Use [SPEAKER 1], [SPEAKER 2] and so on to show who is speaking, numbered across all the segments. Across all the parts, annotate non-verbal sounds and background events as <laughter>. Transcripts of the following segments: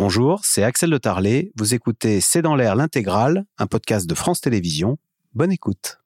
[SPEAKER 1] Bonjour, c'est Axel de Tarlet. Vous écoutez C'est dans l'air l'intégrale, un podcast de France Télévisions. Bonne écoute.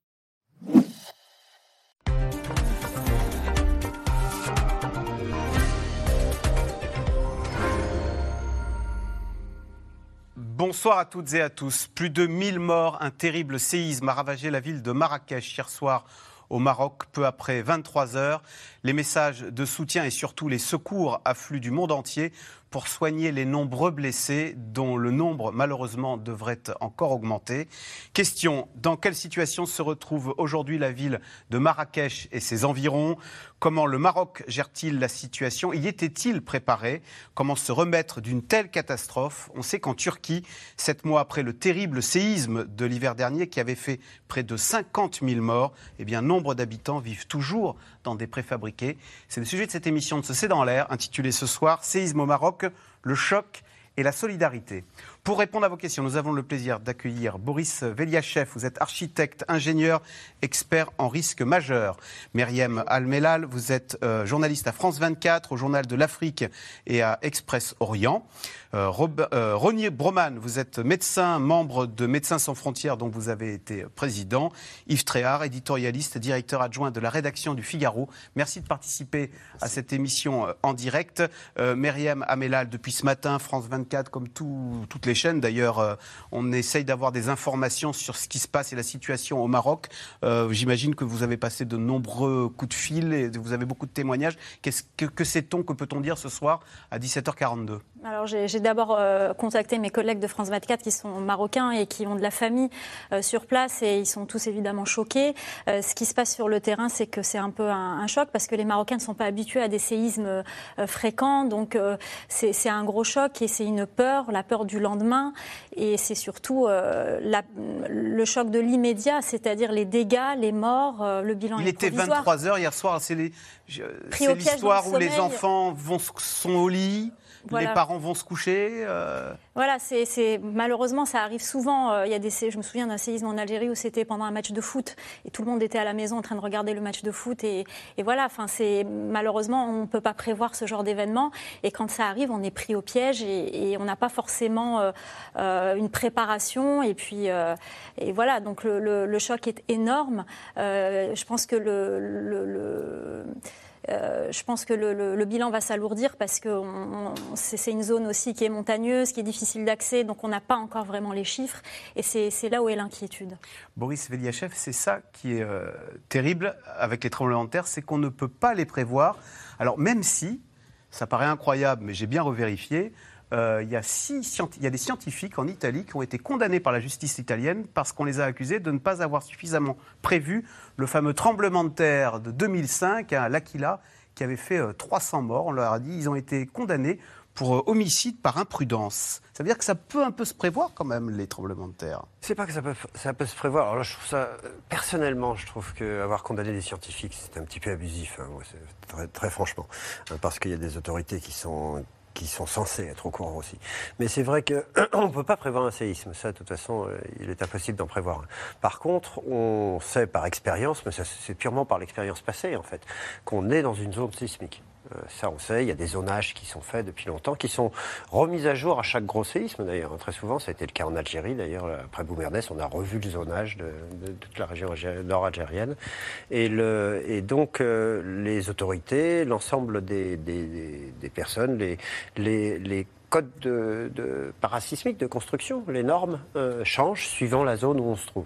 [SPEAKER 1] Bonsoir à toutes et à tous. Plus de 1000 morts, un terrible séisme a ravagé la ville de Marrakech hier soir au Maroc, peu après 23 heures. Les messages de soutien et surtout les secours affluent du monde entier pour soigner les nombreux blessés, dont le nombre malheureusement devrait encore augmenter. Question, dans quelle situation se retrouve aujourd'hui la ville de Marrakech et ses environs? Comment le Maroc gère-t-il la situation? Y était-il préparé? Comment se remettre d'une telle catastrophe? On sait qu'en Turquie, sept mois après le terrible séisme de l'hiver dernier qui avait fait près de 50 000 morts, eh bien, nombre d'habitants vivent toujours dans des préfabriqués. C'est le sujet de cette émission de ce C'est dans l'air, intitulée ce soir Séisme au Maroc, le choc et la solidarité. Pour répondre à vos questions, nous avons le plaisir d'accueillir Boris Veliachev. Vous êtes architecte, ingénieur, expert en risque majeur. Myriam Almelal, vous êtes euh, journaliste à France 24, au Journal de l'Afrique et à Express Orient. Euh, euh, Ronier Broman, vous êtes médecin, membre de Médecins sans frontières, dont vous avez été président. Yves Tréhard, éditorialiste, directeur adjoint de la rédaction du Figaro. Merci de participer à cette émission en direct. Myriam Amelal, depuis ce matin, France 24, comme toutes les chaînes. D'ailleurs, euh, on essaye d'avoir des informations sur ce qui se passe et la situation au Maroc. Euh, j'imagine que vous avez passé de nombreux coups de fil et vous avez beaucoup de témoignages. Que sait-on, que peut-on dire ce soir à 17h42
[SPEAKER 2] alors j'ai d'abord euh, contacté mes collègues de France 24 qui sont marocains et qui ont de la famille sur place et ils sont tous évidemment choqués. ce qui se passe sur le terrain, c'est que c'est un peu un, choc parce que les Marocains ne sont pas habitués à des séismes fréquents, donc c'est un gros choc et c'est une peur, la peur du lendemain. Et c'est surtout euh, le choc de l'immédiat, c'est-à-dire les dégâts, les morts, euh, le bilan
[SPEAKER 1] Il était 23 heures hier soir, c'est l'histoire où les enfants vont, sont au lit, les parents vont se coucher.
[SPEAKER 2] Euh. Voilà, c'est malheureusement ça arrive souvent. Euh, il y a des, je me souviens d'un séisme en Algérie où c'était pendant un match de foot et tout le monde était à la maison en train de regarder le match de foot et, voilà. Enfin, malheureusement on ne peut pas prévoir ce genre d'événement et quand ça arrive, on est pris au piège et, on n'a pas forcément euh, une préparation et puis et voilà. Donc le, choc est énorme. je pense que le euh, je pense que le, bilan va s'alourdir parce que c'est une zone aussi qui est montagneuse, qui est difficile d'accès, donc on n'a pas encore vraiment les chiffres. Et c'est là où est l'inquiétude.
[SPEAKER 1] Boris Veliachev, c'est ça qui est euh, terrible avec les tremblements de terre, c'est qu'on ne peut pas les prévoir. Alors même si, ça paraît incroyable, mais j'ai bien revérifié, il, y a il y a des scientifiques en Italie qui ont été condamnés par la justice italienne parce qu'on les a accusés de ne pas avoir suffisamment prévu le fameux tremblement de terre de 2005 à L'Aquila qui avait fait 300 euh, morts. On leur a dit ils ont été condamnés pour euh, homicide par imprudence. Ça veut dire que ça peut un peu se prévoir quand même, les tremblements de terre.
[SPEAKER 3] C'est pas que ça peut, ça peut se prévoir. Alors je trouve ça, personnellement, je trouve qu'avoir condamné des scientifiques, c'est un petit peu abusif, hein, très, très, franchement. Parce qu'il y a des autorités qui sont qui sont censés être au courant aussi. Mais c'est vrai qu'on <clears throat> ne peut pas prévoir un séisme. Ça, de toute façon, euh, il est impossible d'en prévoir. Par contre, on sait par expérience, mais c'est purement par l'expérience passée, en fait, qu'on est dans une zone sismique. Euh, ça, on sait. Il y a des zonages qui sont faits depuis longtemps, qui sont remis à jour à chaque gros séisme, d'ailleurs. Très souvent, ça a été le cas en Algérie, d'ailleurs. Après Boumerdès, on a revu le zonage de, toute la région nord-algérienne. Et, et, donc, euh, les autorités, l'ensemble des, personnes, les, les, codes de, parasismiques de construction, les normes euh, changent suivant la zone où on se trouve.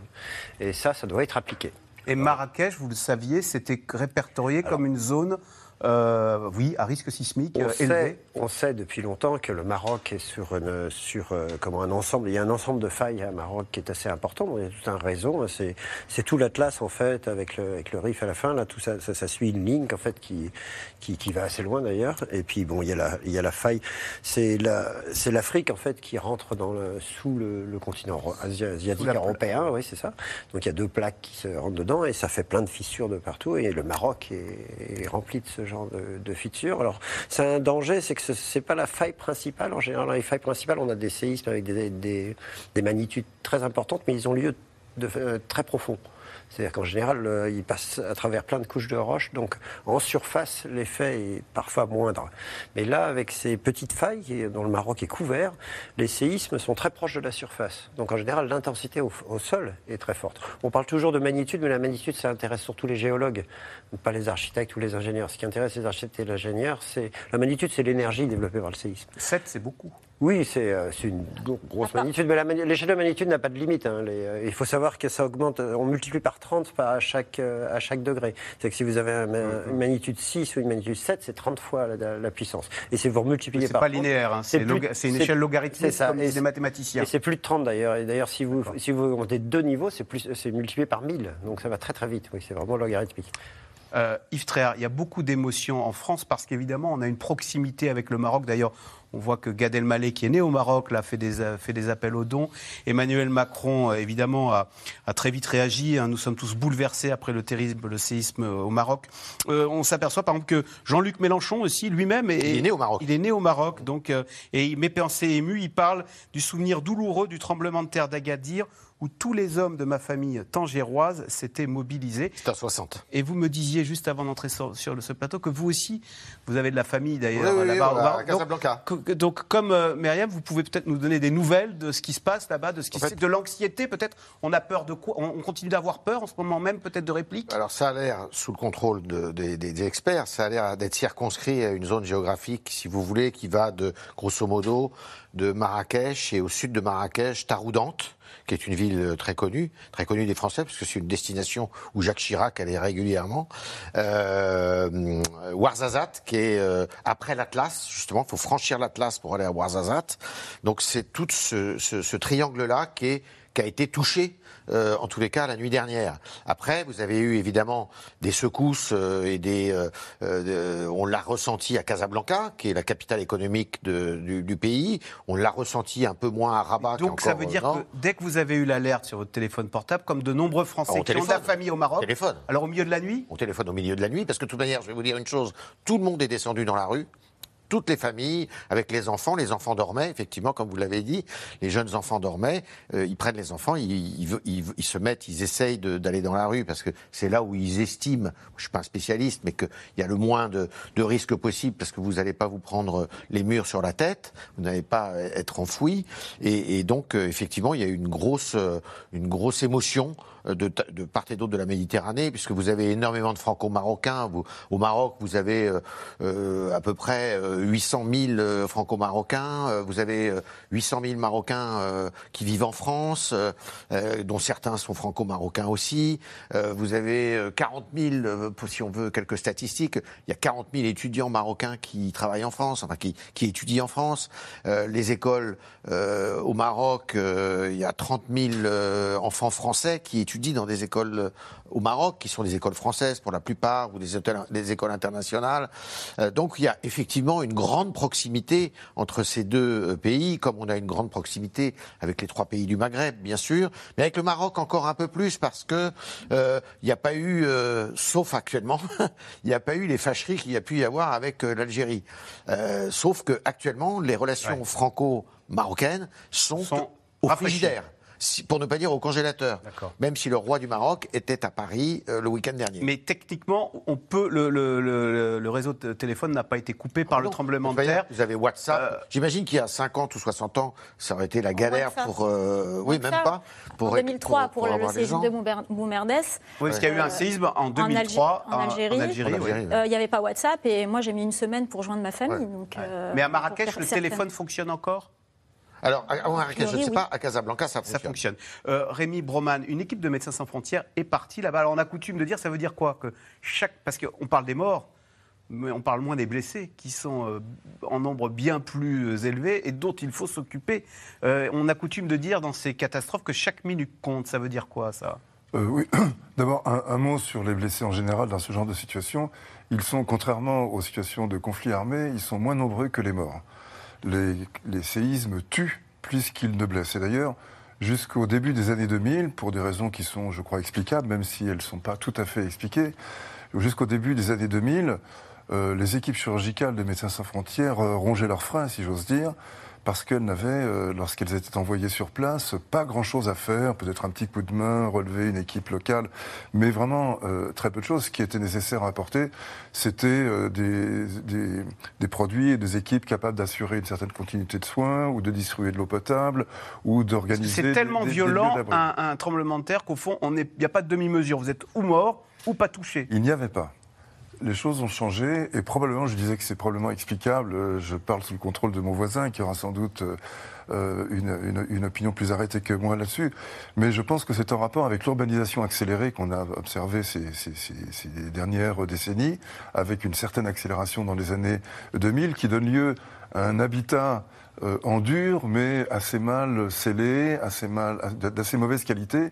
[SPEAKER 3] Et ça, ça doit être appliqué.
[SPEAKER 1] Et Marrakech, vous le saviez, c'était répertorié comme une zone euh, oui, à risque sismique
[SPEAKER 3] on
[SPEAKER 1] élevé.
[SPEAKER 3] Sait, on sait depuis longtemps que le Maroc est sur, une, sur euh, comment un ensemble. Il y a un ensemble de failles à Maroc qui est assez important. Il y a tout un réseau. Hein. C'est tout l'Atlas en fait avec le, avec le Rif à la fin. Là, tout ça, ça, suit une ligne en fait qui, qui, qui va assez loin d'ailleurs. Et puis bon, il y a la, il y a la faille. C'est la, c'est l'Afrique en fait qui rentre dans le, sous le, le continent asiatique européen. Oui, c'est ça. Donc il y a deux plaques qui se rentrent dedans et ça fait plein de fissures de partout. Et le Maroc est, est rempli de ce genre de, de fissures. Alors, c'est un danger, c'est que ce n'est pas la faille principale. En général, dans les failles principales, on a des séismes avec des magnitudes très importantes, mais ils ont lieu de, euh, très profond. C'est-à-dire qu'en général, euh, il passe à travers plein de couches de roches, donc en surface, l'effet est parfois moindre. Mais là, avec ces petites failles dont le Maroc est couvert, les séismes sont très proches de la surface. Donc en général, l'intensité au, sol est très forte. On parle toujours de magnitude, mais la magnitude, ça intéresse surtout les géologues, pas les architectes ou les ingénieurs. Ce qui intéresse les architectes et les ingénieurs, c'est la magnitude, c'est l'énergie développée par le séisme.
[SPEAKER 1] 7, c'est beaucoup.
[SPEAKER 3] Oui, c'est euh, une grosse magnitude, mais l'échelle de magnitude n'a pas de limite. Hein. Euh, il faut savoir que ça augmente, euh, on multiplie par 30 à chaque, à chaque degré. C'est que si vous avez une magnitude 6 ou une magnitude 7, c'est 30 fois la, puissance. Et si vous multipliez par
[SPEAKER 1] C'est pas linéaire, hein. c'est une échelle logarithmique, ça. comme les mathématiciens.
[SPEAKER 3] Et c'est plus de 30 d'ailleurs. Et d'ailleurs, si vous, si vous augmentez deux niveaux, c'est multiplié par 1000. Donc ça va très très vite. Oui, c'est vraiment logarithmique.
[SPEAKER 1] Euh, Yves Tréard, il y a beaucoup d'émotions en France parce qu'évidemment, on a une proximité avec le Maroc. D'ailleurs, on voit que Gad Elmaleh, qui est né au Maroc, là, fait, des, fait des appels aux dons. Emmanuel Macron, euh, évidemment, a, très vite réagi. Hein. Nous sommes tous bouleversés après le terrible, le séisme euh, au Maroc. on s'aperçoit, par exemple, que Jean-Luc Mélenchon aussi, lui-même, est,
[SPEAKER 4] il est né au Maroc.
[SPEAKER 1] Il est né au Maroc, donc, et il met pensée ému. Il parle du souvenir douloureux du tremblement de terre d'Agadir où tous les hommes de ma famille tangéroise s'étaient mobilisés.
[SPEAKER 4] C'était en 60.
[SPEAKER 1] Et vous me disiez juste avant d'entrer sur, ce plateau que vous aussi, vous avez de la famille d'ailleurs
[SPEAKER 4] oui, oui, là-bas. à Casablanca.
[SPEAKER 1] Donc, donc comme euh, Myriam, vous pouvez peut-être nous donner des nouvelles de ce qui se passe là-bas, de ce qui de l'anxiété peut-être. On a peur de quoi? On, continue d'avoir peur en ce moment même, peut-être de répliques?
[SPEAKER 4] Alors ça a l'air, sous le contrôle des, experts, ça a l'air d'être circonscrit à une zone géographique, si vous voulez, qui va de, grosso modo, de Marrakech et au sud de Marrakech, Taroudante qui est une ville euh, très connue, très connue des Français, parce que c'est une destination où Jacques Chirac allait régulièrement. Euh, Ouarzazate, qui est euh, après l'Atlas, justement, il faut franchir l'Atlas pour aller à Ouarzazate. Donc c'est tout ce, ce, ce triangle-là qui, qui a été touché euh, en tous les cas la nuit dernière. Après, vous avez eu évidemment des secousses euh, et des. Euh, on l'a ressenti à Casablanca, qui est la capitale économique du, pays. On l'a ressenti un peu moins à Rabat.
[SPEAKER 1] Donc ça veut dire que dès que vous avez eu l'alerte sur votre téléphone portable, comme de nombreux Français qui ont la famille au Maroc,
[SPEAKER 4] téléphone.
[SPEAKER 1] alors au milieu de la nuit
[SPEAKER 4] On téléphone au milieu de la nuit, parce que de toute manière, je vais vous dire une chose, tout le monde est descendu dans la rue toutes les familles, avec les enfants. Les enfants dormaient, effectivement, comme vous l'avez dit. Les jeunes enfants dormaient. Euh, ils prennent les enfants, ils, ils, se mettent, ils essayent d'aller dans la rue parce que c'est là où ils estiment, je suis pas un spécialiste, mais qu'il y a le moins de, de risques possible parce que vous n'allez pas vous prendre les murs sur la tête, vous n'allez pas être enfoui. Et, et donc, euh, effectivement, il y a une grosse, euh, une grosse émotion de, de part et d'autre de la Méditerranée, puisque vous avez énormément de franco-marocains. Au Maroc, vous avez euh, euh à peu près 800 euh, 000 euh, franco-marocains. Vous avez 800 000 Marocains qui vivent en France, dont certains sont franco-marocains aussi. Vous avez 40 000, si on veut quelques statistiques, il y a 40 000 étudiants marocains qui travaillent en France, enfin qui, étudient en France. les écoles au Maroc, il y a 30 000 enfants français qui étudient dans des écoles euh, au Maroc, qui sont des écoles françaises pour la plupart, ou des, écoles internationales. Euh, donc il y a effectivement une grande proximité entre ces deux euh, pays, comme on a une grande proximité avec les trois pays du Maghreb, bien sûr, mais avec le Maroc encore un peu plus, parce que il n'y a pas eu, sauf actuellement, <laughs> il n'y a pas eu les fâcheries qu'il y a pu y avoir avec l'Algérie. sauf que actuellement, les relations franco-marocaines sont, sont au frigidaire pour ne pas dire au congélateur. Même si le roi du Maroc était à Paris euh, le week-end dernier.
[SPEAKER 1] Mais techniquement, on peut, le, le, le, réseau de téléphone n'a pas été coupé par le tremblement de terre.
[SPEAKER 4] Vous avez WhatsApp. Euh, J'imagine qu'il y a 50 ou 60 ans, ça aurait été la galère pour. Euh, oui, même pas.
[SPEAKER 2] Pour, en 2003, pour, le séisme de Boumerdès.
[SPEAKER 1] Oui, parce qu'il y a eu un séisme en 2003
[SPEAKER 2] en, Algérie. Il n'y avait pas WhatsApp et moi j'ai mis une semaine pour joindre ma famille.
[SPEAKER 1] Mais à Marrakech, le téléphone fonctionne encore?
[SPEAKER 4] Alors, à Marrakech, je ne sais pas, à Casablanca, ça fonctionne.
[SPEAKER 1] Ça fonctionne. Euh, Rémi Broman, une équipe de Médecins Sans Frontières est partie là-bas. Alors, on a coutume de dire, ça veut dire quoi que chaque, Parce qu'on parle des morts, mais on parle moins des blessés, qui sont euh, en nombre bien plus élevé et dont il faut s'occuper. Euh, on a coutume de dire dans ces catastrophes que chaque minute compte. Ça veut dire quoi, ça?
[SPEAKER 5] Oui. <coughs> D'abord, un, un, mot sur les blessés en général dans ce genre de situation. Ils sont, contrairement aux situations de conflit armé, ils sont moins nombreux que les morts les, séismes tuent plus qu'ils ne blessent. Et d'ailleurs, jusqu'au début des années 2000, pour des raisons qui sont, je crois, explicables, même si elles ne sont pas tout à fait expliquées, jusqu'au début des années 2000, euh, les équipes chirurgicales de Médecins sans frontières euh, rongeaient leurs freins, si j'ose dire, parce qu'elles n'avaient, euh, lorsqu'elles étaient envoyées sur place, pas grand-chose à faire, peut-être un petit coup de main, relever une équipe locale, mais vraiment euh, très peu de choses. Ce qui était nécessaire à apporter, c'était euh, des, des, des produits et des équipes capables d'assurer une certaine continuité de soins, ou de distribuer de l'eau potable, ou d'organiser...
[SPEAKER 1] C'est tellement
[SPEAKER 5] des-
[SPEAKER 1] violent un, un tremblement de terre qu'au fond, il n'y a pas de demi-mesure. Vous êtes ou mort ou pas touché.
[SPEAKER 5] Il n'y avait pas. Les choses ont changé et probablement, je disais que c'est probablement explicable. euh, Je parle sous le contrôle de mon voisin qui aura sans doute euh, euh, une, une- opinion plus arrêtée que moi là-dessus. Mais je pense que c'est en rapport avec l'urbanisation accélérée qu'on a observée ces, ces- dernières décennies, avec une certaine accélération dans les années 2000 qui donne lieu à un habitat en dur, mais assez mal scellé, assez mal, d'assez mauvaise qualité,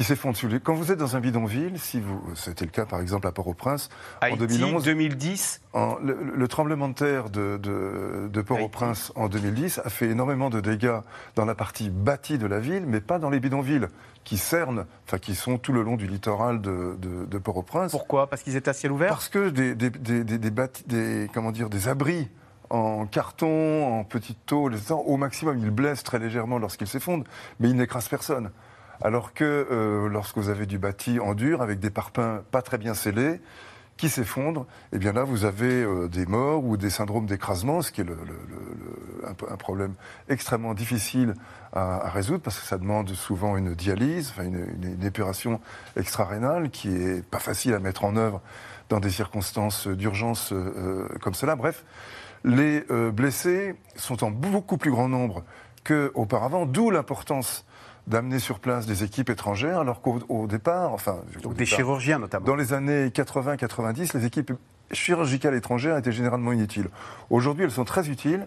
[SPEAKER 5] qui s'effondre sur lui. Quand vous êtes dans un bidonville, si vous, c'était le cas par exemple à Port-au-Prince, en
[SPEAKER 1] Haïti,
[SPEAKER 5] 2011,
[SPEAKER 1] 2010,
[SPEAKER 5] en- le, le tremblement de terre de, de- de Port-au-Prince en 2010 a fait énormément de dégâts dans la partie bâtie de la ville, mais pas dans les bidonvilles qui cernent, enfin qui sont tout le long du littoral de, de- de Port-au-Prince.
[SPEAKER 1] pourquoi? Parce qu'ils étaient à ciel ouvert?
[SPEAKER 5] Parce que des, des, des, des, des comment dire, des abris en carton, en petites tôles, etc., au maximum, ils blessent très légèrement lorsqu'ils s'effondrent, mais ils n'écrasent personne. Alors que euh, lorsque vous avez du bâti en dur, avec des parpaings pas très bien scellés, qui s'effondrent, et bien là, vous avez euh, des morts ou des syndromes d'écrasement, ce qui est le- le- le- un, problème extrêmement difficile à, résoudre, parce que ça demande souvent une dialyse, une, une- une épuration extra-rénale, qui est pas facile à mettre en œuvre dans des circonstances d'urgence euh, comme cela. Bref, les euh, blessés sont en beaucoup plus grand nombre qu'auparavant, d'où l'importance d'amener sur place des équipes étrangères, alors qu'au au départ, enfin,
[SPEAKER 1] Donc des
[SPEAKER 5] départ,
[SPEAKER 1] chirurgiens notamment.
[SPEAKER 5] dans les années 80-90, les équipes chirurgicales étrangères étaient généralement inutiles. Aujourd'hui, elles sont très utiles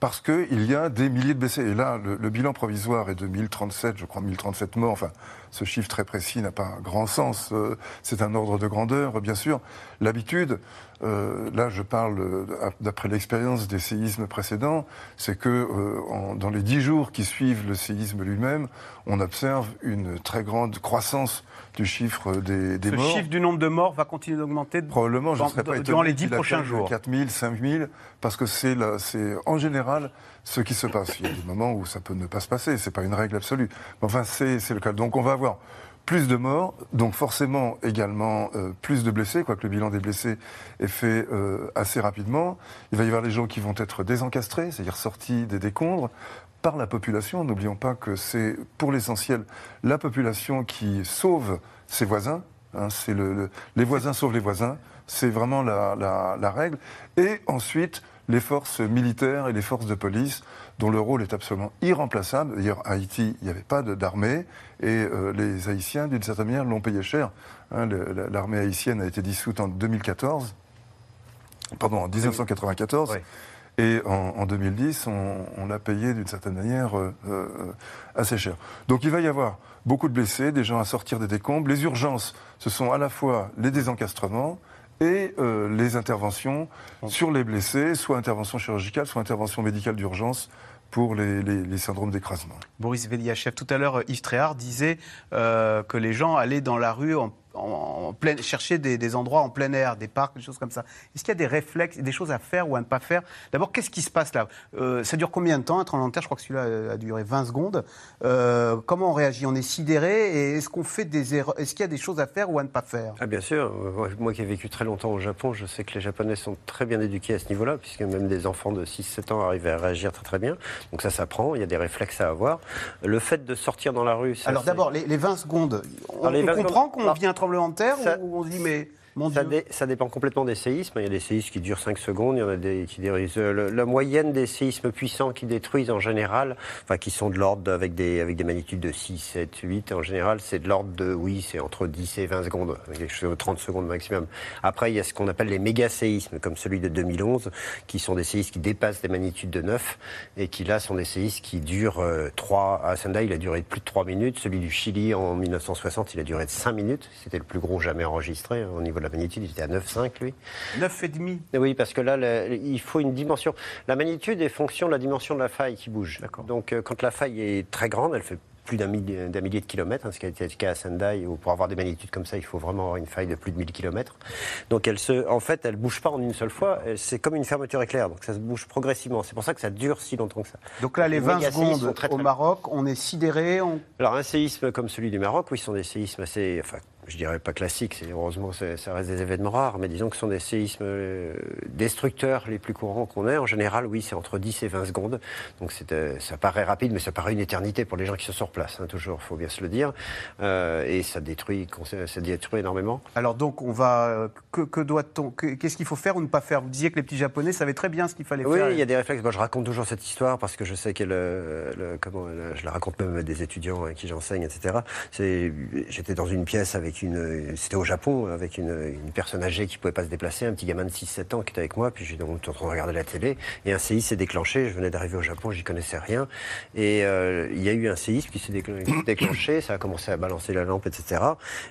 [SPEAKER 5] parce qu'il y a des milliers de blessés. Et là, le, le bilan provisoire est de 1037, je crois 1037 morts. Enfin, ce chiffre très précis n'a pas grand sens. Euh, C'est un ordre de grandeur, bien sûr. L'habitude, euh, là je parle euh, d'après l'expérience des séismes précédents, c'est que euh, en- dans les dix jours qui suivent le séisme lui-même, on observe une très grande croissance du chiffre des, des
[SPEAKER 1] Ce
[SPEAKER 5] morts.
[SPEAKER 1] chiffre du nombre de morts va continuer d'augmenter.
[SPEAKER 5] Probablement, je
[SPEAKER 1] dans-
[SPEAKER 5] ne serais pas
[SPEAKER 1] durant les dix prochains jours.
[SPEAKER 5] 4 000, 5 000, parce que c'est en général ce qui se passe. Il y a des moments où ça peut ne pas se passer, c'est pas une règle absolue. Mais enfin, c'est le cas. Donc on va avoir plus de morts, donc forcément également euh, plus de blessés, quoique le bilan des blessés est fait euh, assez rapidement. Il va y avoir des gens qui vont être désencastrés, c'est-à-dire sortis des décombres par la population. N'oublions pas que c'est pour l'essentiel la population qui sauve ses voisins. hein, c'est le, le- les voisins sauvent les voisins. C'est vraiment la, la- la règle. Et ensuite, les forces militaires et les forces de police, dont le rôle est absolument irremplaçable. D'ailleurs, à Haïti, il n'y avait pas d'armée, et euh, les Haïtiens, d'une certaine manière, l'ont payé cher. Hein, L'armée haïtienne a été dissoute en 2014, pardon, en 1994.
[SPEAKER 1] Ouais.
[SPEAKER 5] Et en, en 2010, on, on l'a payé d'une certaine manière euh, euh, assez cher. Donc il va y avoir beaucoup de blessés, des gens à sortir des décombres. Les urgences, ce sont à la fois les désencastrements et euh, les interventions sur les blessés, soit intervention chirurgicale, soit intervention médicale d'urgence pour les, syndromes d'écrasement.
[SPEAKER 1] Boris Veliachev, tout à l'heure, Yves Tréhard disait euh, que les gens allaient dans la rue en, en- en pleine, chercher des, des endroits en plein air, des parcs, des choses comme ça. Est-ce qu'il y a des réflexes, des choses à faire ou à ne pas faire? D'abord, qu'est-ce qui se passe là? Euh, Ça dure combien de temps un tremblement de terre Je crois que celui-là a duré 20 secondes. Euh, comment on réagit? On est sidéré et est-ce qu'on fait des erreurs? Est-ce qu'il y a des choses à faire ou à ne pas faire?
[SPEAKER 3] Ah bien sûr, moi- qui ai vécu très longtemps au Japon, je sais que les Japonais sont très bien éduqués à ce niveau-là, puisque même des enfants de 6-7 ans arrivent à réagir très très bien. Donc ça s'apprend, il y a des réflexes à avoir. Le fait de sortir dans la rue, ça,
[SPEAKER 1] Alors d'abord, les, les 20 secondes, on,
[SPEAKER 3] Alors, les
[SPEAKER 1] on
[SPEAKER 3] 20
[SPEAKER 1] comprend qu'on un tremblement de terre
[SPEAKER 3] ça-
[SPEAKER 1] ou on se dit mais
[SPEAKER 3] Ça,
[SPEAKER 1] Dieu
[SPEAKER 3] dé- ça dépend complètement des séismes. Il y a des séismes qui durent 5 secondes, il y en a des qui détruisent. euh, le- La moyenne des séismes puissants qui détruisent en général, enfin qui sont de l'ordre avec des, avec des magnitudes de 6, 7, 8, en général, c'est de l'ordre de, oui, c'est entre 10 et 20 secondes, quelque chose de 30 secondes maximum. Après, il y a ce qu'on appelle les méga-séismes, comme celui de 2011, qui sont des séismes qui dépassent des magnitudes de 9 et qui là sont des séismes qui durent 3. À Sendai, il a duré plus de 3 minutes. Celui du Chili en 1960, il a duré de 5 minutes. C'était le plus gros jamais enregistré hein, au niveau de la magnitude. Il était à 9,5 lui.
[SPEAKER 1] 9,5
[SPEAKER 3] Oui, parce que là, le- il faut une dimension. La magnitude est fonction de la dimension de la faille qui bouge. Donc, euh, quand la faille est très grande, elle fait plus d'un millier, millier, de kilomètres, hein, ce qui a été le cas à Sendai, où pour avoir des magnitudes comme ça, il faut vraiment avoir une faille de plus de 1000 kilomètres. Donc elle se, en fait, elle bouge pas en une seule fois, c'est comme une fermeture éclair, donc ça se bouge progressivement. C'est pour ça que ça dure si longtemps que ça.
[SPEAKER 1] Donc là, les 20 secondes au Maroc, on est sidéré
[SPEAKER 3] Alors un séisme comme celui du Maroc, oui, ce sont des séismes assez, enfin, je dirais pas classiques, heureusement ça reste des événements rares, mais disons que ce sont des séismes euh, destructeurs les plus courants qu'on ait. En général, oui, c'est entre 10 et 20 secondes. Donc euh, ça paraît rapide, mais ça paraît une éternité pour les gens qui sont sur place, hein, toujours, il faut bien se le dire. Euh, et ça détruit, ça détruit énormément.
[SPEAKER 1] Alors donc, on va, que, doit-on, qu'est-ce qu'il faut faire ou ne pas faire? Vous disiez que les petits Japonais savaient très bien ce qu'il fallait
[SPEAKER 3] faire.
[SPEAKER 1] Oui,
[SPEAKER 3] il y a des réflexes. Moi, je raconte toujours cette histoire parce que je sais qu'elle, comment, je la raconte même à des étudiants à qui j'enseigne, etc. j'étais dans une pièce avec une, c'était au Japon, avec une, personne âgée qui pouvait pas se déplacer, un petit gamin de 6-7 ans qui était avec moi, puis j'étais en train de regarder la télé, et un séisme s'est déclenché, je venais d'arriver au Japon, j'y connaissais rien, et euh, il y a eu un séisme qui s'est déclenché, ça a commencé à balancer la lampe, etc.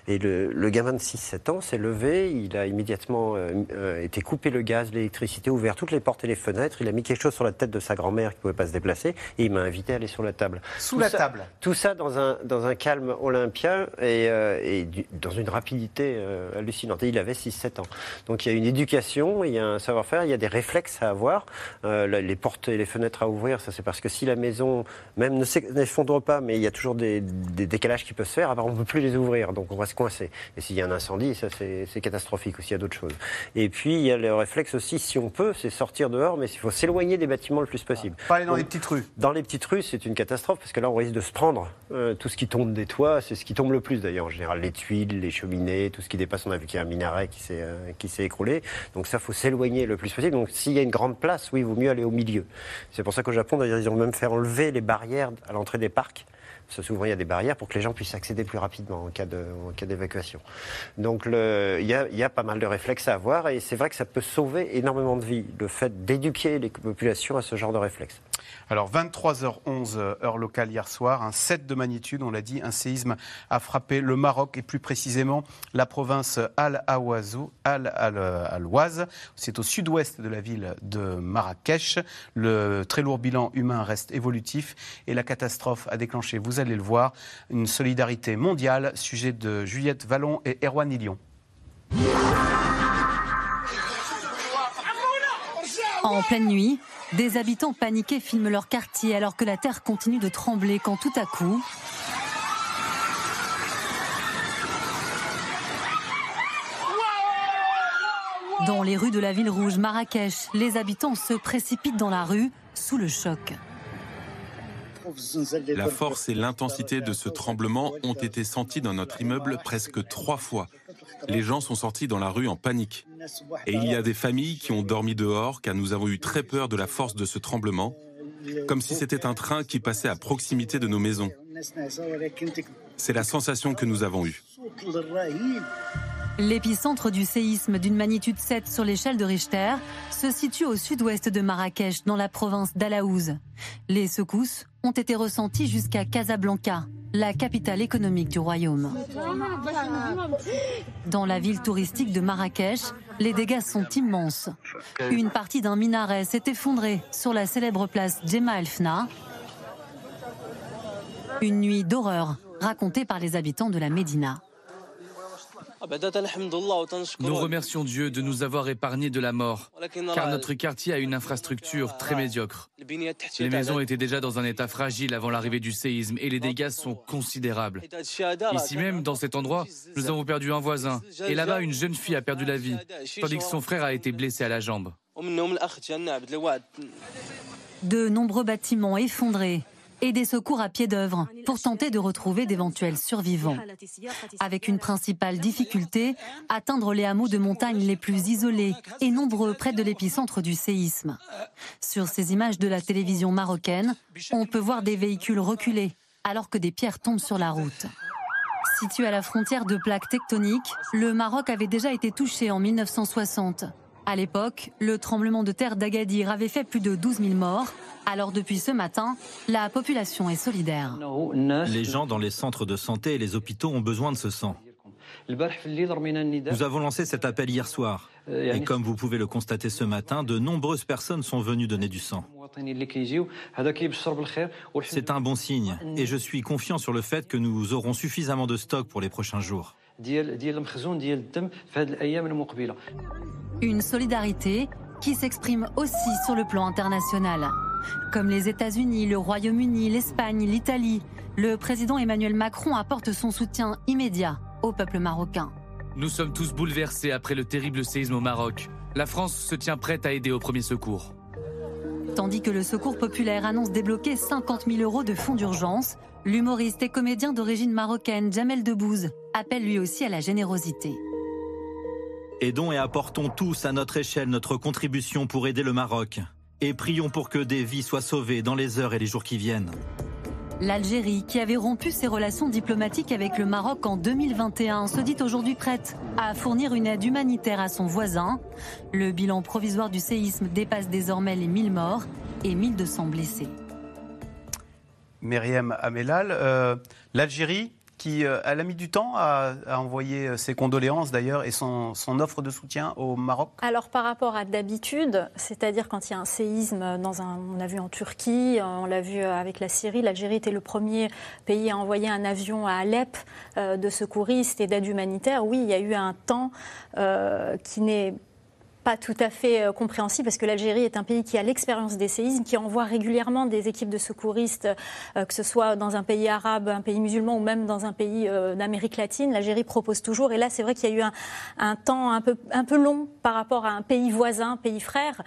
[SPEAKER 3] Et le, gamin de 6-7 ans s'est levé, il a immédiatement euh, euh, été coupé le gaz, l'électricité, ouvert toutes les portes et les fenêtres, il a mis quelque chose sur la tête de sa grand-mère qui pouvait pas se déplacer, et il m'a invité à aller sur la table.
[SPEAKER 1] Sous la table
[SPEAKER 3] Tout ça dans un, dans un calme olympien et, et dans une rapidité hallucinante. Et il avait 6-7 ans. Donc il y a une éducation, il y a un savoir-faire, il y a des réflexes à avoir. Euh, les portes et les fenêtres à ouvrir, ça c'est parce que si la maison même ne s'effondre pas, mais il y a toujours des, décalages qui peuvent se faire, alors on ne peut plus les ouvrir, donc on va se coincer. Et s'il y a un incendie, ça c'est catastrophique aussi, il y a d'autres choses. Et puis il y a le réflexe aussi, si on peut, c'est sortir dehors, mais il faut s'éloigner des bâtiments le plus possible.
[SPEAKER 1] Pas aller dans les petites rues.
[SPEAKER 3] Dans les petites rues, c'est une catastrophe, parce que là on risque de se prendre. Euh, tout ce qui tombe des toits, c'est ce qui tombe le plus d'ailleurs, en général, les tuiles, les cheminées, tout ce qui dépasse, on a vu qu'il y a un minaret qui s'est euh, qui s'est écroulé. Donc ça, faut s'éloigner le plus possible. Donc s'il y a une grande place, oui, il vaut mieux aller au milieu. C'est pour ça qu'au Japon, d'ailleurs, ils ont même fait enlever les barrières à l'entrée des parcs souvent il y a des barrières pour que les gens puissent accéder plus rapidement en cas, d'évacuation. Donc il y, a, pas mal de réflexes à avoir et c'est vrai que ça peut sauver énormément de vies, le fait d'éduquer les populations à ce genre de réflexes.
[SPEAKER 1] Alors 23h11 heure locale hier soir, un 7 de magnitude, on l'a dit, un séisme a frappé le Maroc et plus précisément la province Al-Awazo, Al-Al-Oise. C'est au sud-ouest de la ville de Marrakech. Le très lourd bilan humain reste évolutif et la catastrophe a déclenché, vous allez le voir, une solidarité mondiale, sujet de Juliette Vallon et Erwan Ilion.
[SPEAKER 6] En pleine nuit, des habitants paniqués filment leur quartier alors que la terre continue de trembler quand tout à coup... Dans les rues de la ville rouge Marrakech, les habitants se précipitent dans la rue sous le choc.
[SPEAKER 7] La force et l'intensité de ce tremblement ont été sentis dans notre immeuble presque trois fois. Les gens sont sortis dans la rue en panique. Et il y a des familles qui ont dormi dehors car nous avons eu très peur de la force de ce tremblement, comme si c'était un train qui passait à proximité de nos maisons. C'est la sensation que nous avons eue.
[SPEAKER 6] L'épicentre du séisme d'une magnitude 7 sur l'échelle de Richter se situe au sud-ouest de Marrakech, dans la province d'Alaouz. Les secousses ont été ressenties jusqu'à Casablanca, la capitale économique du royaume. Dans la ville touristique de Marrakech, les dégâts sont immenses. Une partie d'un minaret s'est effondrée sur la célèbre place Djema El Fna. Une nuit d'horreur racontée par les habitants de la Médina.
[SPEAKER 8] Nous remercions Dieu de nous avoir épargnés de la mort, car notre quartier a une infrastructure très médiocre. Les maisons étaient déjà dans un état fragile avant l'arrivée du séisme et les dégâts sont considérables. Ici même, dans cet endroit, nous avons perdu un voisin et là-bas, une jeune fille a perdu la vie, tandis que son frère a été blessé à la jambe.
[SPEAKER 6] De nombreux bâtiments effondrés, et des secours à pied d'œuvre pour tenter de retrouver d'éventuels survivants. Avec une principale difficulté, atteindre les hameaux de montagne les plus isolés et nombreux près de l'épicentre du séisme. Sur ces images de la télévision marocaine, on peut voir des véhicules reculer alors que des pierres tombent sur la route. Situé à la frontière de plaques tectoniques, le Maroc avait déjà été touché en 1960. À l'époque, le tremblement de terre d'Agadir avait fait plus de 12 000 morts. Alors depuis ce matin, la population est solidaire.
[SPEAKER 9] Les gens dans les centres de santé et les hôpitaux ont besoin de ce sang. Nous avons lancé cet appel hier soir. Et comme vous pouvez le constater ce matin, de nombreuses personnes sont venues donner du sang. C'est un bon signe et je suis confiant sur le fait que nous aurons suffisamment de stock pour les prochains jours.
[SPEAKER 6] Une solidarité qui s'exprime aussi sur le plan international. Comme les États-Unis, le Royaume-Uni, l'Espagne, l'Italie, le président Emmanuel Macron apporte son soutien immédiat au peuple marocain.
[SPEAKER 8] Nous sommes tous bouleversés après le terrible séisme au Maroc. La France se tient prête à aider au premier secours.
[SPEAKER 6] Tandis que le Secours populaire annonce débloquer 50 000 euros de fonds d'urgence, l'humoriste et comédien d'origine marocaine Jamel Debbouze appelle lui aussi à la générosité.
[SPEAKER 9] Aidons et apportons tous à notre échelle notre contribution pour aider le Maroc. Et prions pour que des vies soient sauvées dans les heures et les jours qui viennent.
[SPEAKER 6] L'Algérie, qui avait rompu ses relations diplomatiques avec le Maroc en 2021, se dit aujourd'hui prête à fournir une aide humanitaire à son voisin. Le bilan provisoire du séisme dépasse désormais les 1000 morts et 1200 blessés.
[SPEAKER 1] Myriam Amelal, euh, l'Algérie qui, euh, a mis du temps à, envoyer euh, ses condoléances d'ailleurs et son, offre de soutien au Maroc
[SPEAKER 2] Alors par rapport à d'habitude, c'est-à-dire quand il y a un séisme, dans un, on l'a vu en Turquie, on l'a vu avec la Syrie, l'Algérie était le premier pays à envoyer un avion à Alep de secouristes et d'aide humanitaire. Oui, il y a eu un temps qui n'est pas tout à fait euh, compréhensible parce que l'Algérie est un pays qui a l'expérience des séismes, qui envoie régulièrement des équipes de secouristes, euh, que ce soit dans un pays arabe, un pays musulman ou même dans un pays euh, d'Amérique latine. L'Algérie propose toujours. Et là, c'est vrai qu'il y a eu un, temps un peu, un peu long par rapport à un pays voisin, pays frère.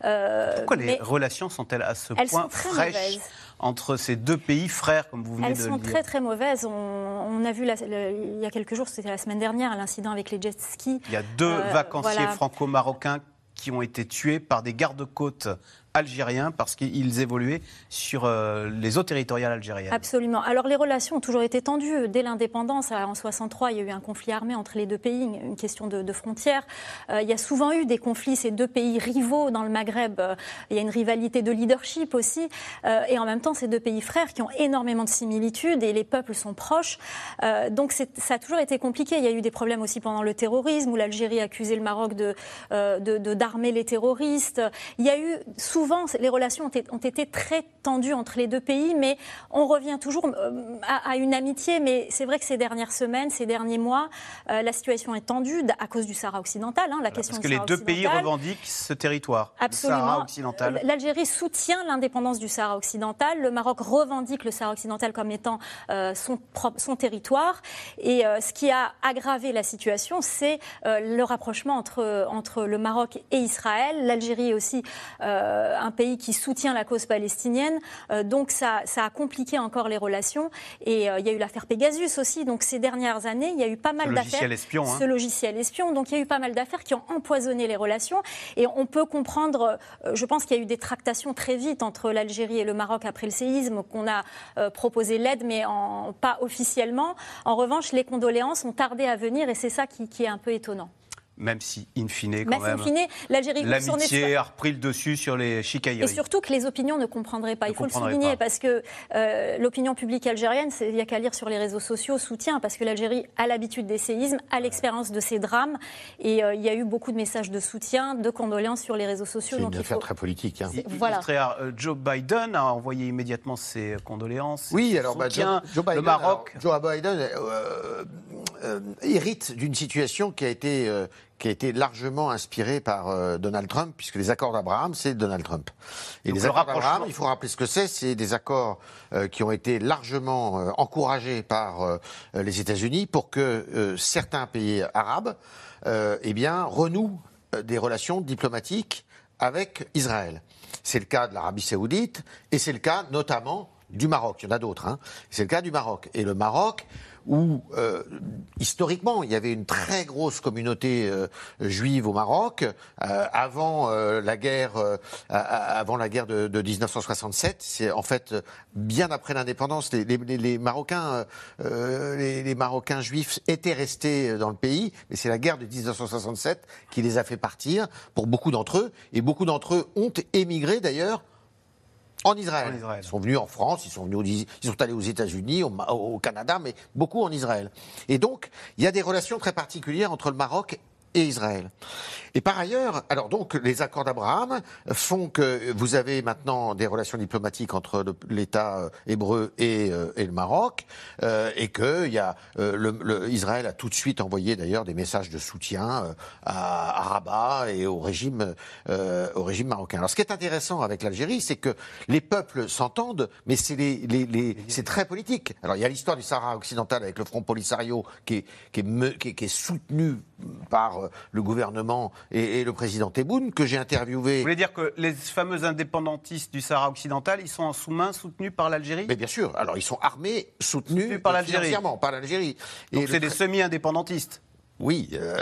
[SPEAKER 1] Pourquoi les relations sont-elles à ce point fraîches entre ces deux pays frères, comme vous venez
[SPEAKER 2] Elles
[SPEAKER 1] de
[SPEAKER 2] le dire Elles sont très très mauvaises. On, a vu il y a quelques jours, c'était la semaine dernière, l'incident avec les jet skis.
[SPEAKER 1] Il y a deux vacanciers franco-marocains qui ont été tués par des gardes-côtes algériens parce qu'ils évoluaient sur euh, les eaux territoriales algériennes.
[SPEAKER 2] Absolument. Alors les relations ont toujours été tendues. Dès l'indépendance, en 63, il y a eu un conflit armé entre les deux pays, une question de, frontières. Euh, il y a souvent eu des conflits, ces deux pays rivaux dans le Maghreb. Euh, il y a une rivalité de leadership aussi. et en même temps, ces deux pays frères qui ont énormément de similitudes et les peuples sont proches. donc ça a toujours été compliqué. Il y a eu des problèmes aussi pendant le terrorisme où l'Algérie accusait le Maroc de d'armer les terroristes. Il y a eu souvent souvent, les relations ont été très tendues entre les deux pays, mais on revient toujours euh, à, une amitié. Mais c'est vrai que ces dernières semaines, ces derniers mois, euh, la situation est tendue à cause du Sahara occidental. Hein, la question
[SPEAKER 1] parce que les deux pays revendiquent ce territoire, Absolument. le Sahara occidental.
[SPEAKER 2] L'Algérie soutient l'indépendance du Sahara occidental. Le Maroc revendique le Sahara occidental comme étant euh, son, son, territoire. Et ce qui a aggravé la situation, c'est le rapprochement entre, entre le Maroc et Israël. L'Algérie aussi un pays qui soutient la cause palestinienne. Euh, donc ça, ça, a compliqué encore les relations. Et euh, il y a eu l'affaire Pegasus aussi. Donc ces dernières années, il y a eu pas mal d'affaires.
[SPEAKER 1] Espion,
[SPEAKER 2] hein. Ce logiciel espion. Donc il y a eu pas mal d'affaires qui ont empoisonné les relations. Et on peut comprendre, je pense qu'il y a eu des tractations très vite entre l'Algérie et le Maroc après le séisme, qu'on a proposé l'aide, mais en, pas officiellement. En revanche, les condoléances ont tardé à venir et c'est ça qui est un peu étonnant
[SPEAKER 1] même si, in fine, quand même,
[SPEAKER 2] l'Algérie
[SPEAKER 1] l'amitié a repris le dessus sur les chicailleries.
[SPEAKER 2] Et surtout que les opinions ne comprendraient pas. Il faut le souligner parce que euh, l'opinion publique algérienne, il n'y a qu'à lire sur les réseaux sociaux, soutient parce que l'Algérie a l'habitude des séismes, a l'expérience de ces drames et euh, il y a eu beaucoup de messages de soutien, de condoléances sur les réseaux sociaux.
[SPEAKER 4] C'est une affaire très politique. Hein.
[SPEAKER 1] Voilà. Euh, Joe Biden a envoyé immédiatement ses condoléances.
[SPEAKER 4] Oui, alors bah, Joe, Biden, le Maroc. Joe Biden hérite d'une situation qui a été qui a été largement inspiré par euh, Donald Trump, puisque les accords d'Abraham, c'est Donald Trump. Et les accords d'Abraham, il faut rappeler ce que c'est, c'est des accords euh, qui ont été largement euh, encouragés par les États-Unis pour que certains pays arabes eh bien, renouent des relations diplomatiques avec Israël. C'est le cas de l'Arabie saoudite et c'est le cas notamment du Maroc. Il y en a d'autres. Hein. C'est le cas du Maroc. Et le Maroc où euh, historiquement il y avait une très grosse communauté euh, juive au Maroc euh, avant la guerre avant la guerre de, de 1967 c'est en fait bien après l'indépendance les, les, les, Marocains les, les, Marocains juifs étaient restés dans le pays mais c'est la guerre de 1967 qui les a fait partir pour beaucoup d'entre eux. Et beaucoup d'entre eux ont émigré d'ailleurs en Israël. Ils sont venus en France, ils sont, venus, ils sont allés aux États-Unis, au, Canada, mais beaucoup en Israël. Et donc, il y a des relations très particulières entre le Maroc et Israël. Et par ailleurs, alors donc les accords d'Abraham font que vous avez maintenant des relations diplomatiques entre l'État euh, hébreu et, euh, et, le Maroc, euh, et que il y a le, Israël a tout de suite envoyé d'ailleurs des messages de soutien à, à, Rabat et au régime au régime marocain. Alors ce qui est intéressant avec l'Algérie, c'est que les peuples s'entendent, mais c'est les, les, les c'est très politique. Alors il y a l'histoire du Sahara occidental avec le Front Polisario qui est, qui est, qui est soutenu par le gouvernement et, le président Tebboune, que j'ai interviewé.
[SPEAKER 1] Vous voulez dire que les fameux indépendantistes du Sahara occidental, ils sont en sous-main soutenus par l'Algérie?
[SPEAKER 4] Mais bien sûr. Alors, ils sont armés, soutenus, par l'Algérie. par l'Algérie.
[SPEAKER 1] Donc, c'est des semi-indépendantistes
[SPEAKER 4] oui. Euh,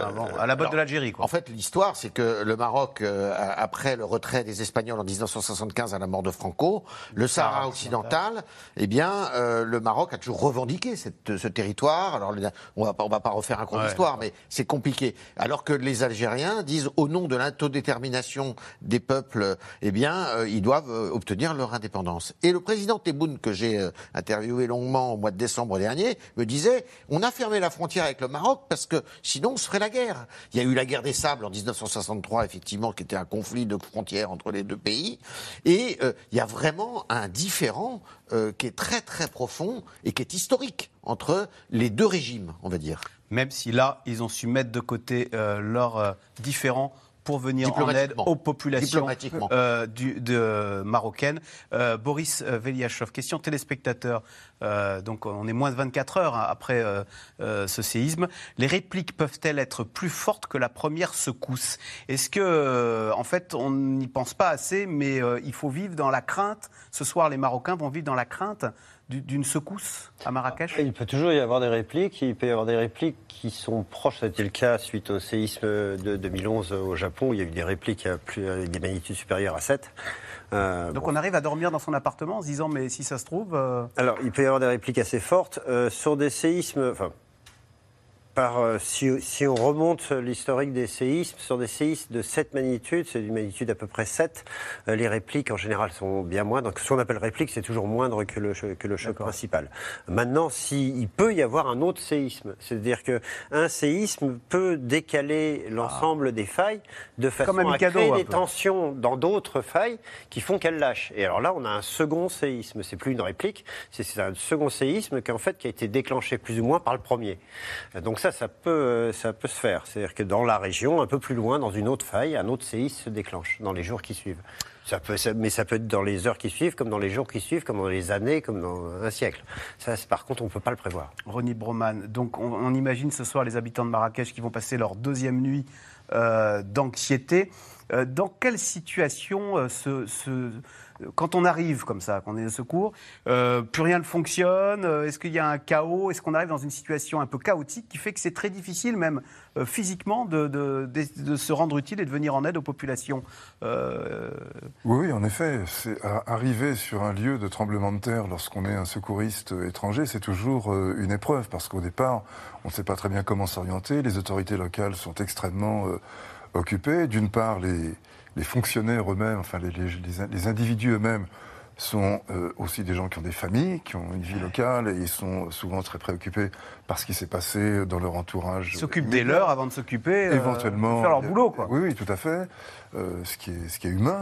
[SPEAKER 1] ah à la botte de l'Algérie, quoi.
[SPEAKER 4] En fait, l'histoire, c'est que le Maroc, euh, après le retrait des Espagnols en 1975 à la mort de Franco, le Sahara occidental, eh bien, euh, le Maroc a toujours revendiqué cette, ce territoire. Alors, on va, on va pas refaire un cours d'histoire, mais c'est compliqué. Alors que les Algériens disent, au nom de l'autodétermination des peuples, eh bien, euh, ils doivent euh, obtenir leur indépendance. Et le président Tebboune, que j'ai interviewé longuement au mois de décembre dernier, me disait, on a fermé la frontière avec le Maroc parce que sinon on se ferait la guerre. Il y a eu la guerre des sables en 1963, effectivement, qui était un conflit de frontières entre les deux pays. Et euh, il y a vraiment un différent euh, qui est très très profond et qui est historique entre les deux régimes, on va dire.
[SPEAKER 1] Même si là, ils ont su mettre de côté euh, leurs différends pour venir en aide aux populations euh, du, de, marocaines. Euh, Boris euh, Veliachov, question téléspectateur. Euh, donc on est moins de 24 heures hein, après ce séisme. Les répliques peuvent-elles être plus fortes que la première secousse? Est-ce que, en fait, on n'y pense pas assez, mais il faut vivre dans la crainte? Ce soir, les Marocains vont vivre dans la crainte d'une secousse à Marrakech
[SPEAKER 3] Il peut toujours y avoir des répliques. Il peut y avoir des répliques qui sont proches. C'était le cas suite au séisme de 2011 au Japon. il y a eu des répliques à plus, avec des magnitudes supérieures à 7.
[SPEAKER 1] Euh, Donc on arrive à dormir dans son appartement en se disant mais si ça se trouve. Euh,
[SPEAKER 3] Alors il peut y avoir des répliques assez fortes euh, sur des séismes. Enfin, euh, si, on remonte l'historique des séismes, sur des séismes de 7 magnitudes, c'est d'une magnitude à peu près 7, euh, les répliques en général sont bien moindres. Donc ce qu'on appelle réplique, c'est toujours moindre que le, que le choc principal. Maintenant, s'il peut y avoir un autre séisme, c'est-à-dire qu'un séisme peut décaler l'ensemble des failles de façon à créer des tensions dans d'autres failles qui font qu'elles lâchent. Et alors là, on a un second séisme. C'est plus une réplique, c'est un second séisme qui en fait qui a été déclenché plus ou moins par le premier. Donc ça, ça peut, ça peut se faire. C'est-à-dire que dans la région, un peu plus loin, dans une autre faille, un autre séisme se déclenche dans les jours qui suivent. Ça peut, mais ça peut être dans les heures qui suivent, comme dans les jours qui suivent, comme dans les années, comme dans un siècle. Ça, par contre, on ne peut pas le prévoir.
[SPEAKER 1] Ronnie Broman, donc on, imagine ce soir les habitants de Marrakech qui vont passer leur deuxième nuit euh, d'anxiété. Euh, dans quelle situation euh, ce, quand on arrive comme ça, qu'on est de secours, euh, plus rien ne fonctionne euh, Est-ce qu'il y a un chaos Est-ce qu'on arrive dans une situation un peu chaotique qui fait que c'est très difficile, même euh, physiquement, de, se rendre utile et de venir en aide aux populations
[SPEAKER 5] Oui, en effet. Arriver sur un lieu de tremblement de terre lorsqu'on est un secouriste étranger, c'est toujours une épreuve parce qu'au départ, on ne sait pas très bien comment s'orienter. Les autorités locales sont extrêmement occupées. D'une part, les les fonctionnaires eux-mêmes, enfin les, les, individus eux-mêmes, sont euh, aussi des gens qui ont des familles, qui ont une vie locale, et ils sont souvent très préoccupés par ce qui s'est passé dans leur entourage.
[SPEAKER 1] Ils s'occupent des leurs avant de s'occuper,
[SPEAKER 5] euh, éventuellement,
[SPEAKER 1] de faire leur boulot, quoi.
[SPEAKER 5] Oui, oui, tout à fait. Euh, ce, qui est, ce qui est humain,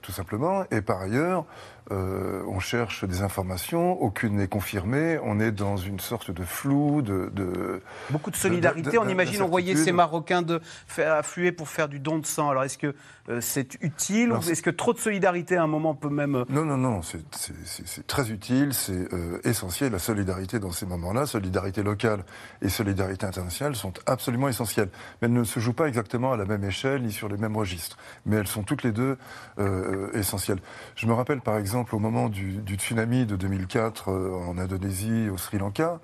[SPEAKER 5] tout simplement. Et par ailleurs, euh, on cherche des informations, aucune n'est confirmée, on est dans une sorte de flou, de...
[SPEAKER 1] Beaucoup de solidarité, on imagine, on voyait ces Marocains de faire affluer pour faire du don de sang. Alors est-ce que euh, c'est utile Est-ce que trop de solidarité à un moment peut même... Euh,
[SPEAKER 5] non, non, non, c'est très utile, c'est essentiel. La solidarité dans ces moments-là, solidarité locale et solidarité internationale sont absolument essentielles. Mais elles ne se jouent pas exactement à la même échelle ni sur les mêmes registres. Mais elles sont toutes les deux essentielles. Je me rappelle par exemple au moment du, tsunami de 2004 euh, en Indonésie, au Sri Lanka,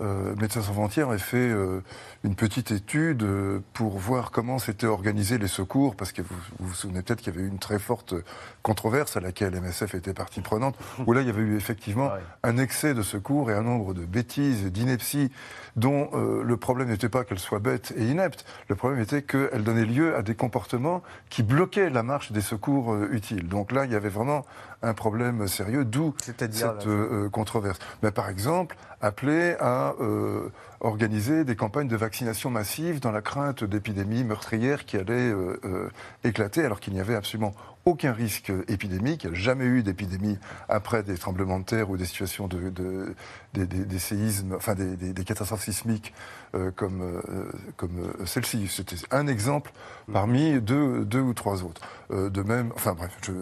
[SPEAKER 5] euh, Médecins sans frontières a fait euh, une petite étude pour voir comment s'étaient organisés les secours, parce que vous vous, souvenez peut-être qu'il y avait eu une très forte controverse à laquelle MSF était partie prenante, où là il y avait eu effectivement un excès de secours et un nombre de bêtises et d'inepties dont le problème n'était pas qu'elle soit bête et inepte, le problème était qu'elle donnait lieu à des comportements qui bloquaient la marche des secours utiles. Donc là, il y avait vraiment un problème sérieux, d'où cette euh, controverse. Mais par exemple, appeler à euh, organisé des campagnes de vaccination massive dans la crainte d'épidémies meurtrières qui allaient euh, euh, éclater, alors qu'il n'y avait absolument aucun risque épidémique. Il n'y a jamais eu d'épidémie après des tremblements de terre ou des situations de, de- des, des- des séismes, enfin des, catastrophes sismiques euh, comme, euh, comme euh, celle-ci. C'était un exemple parmi deux, deux ou trois autres. Euh, de même, enfin bref, je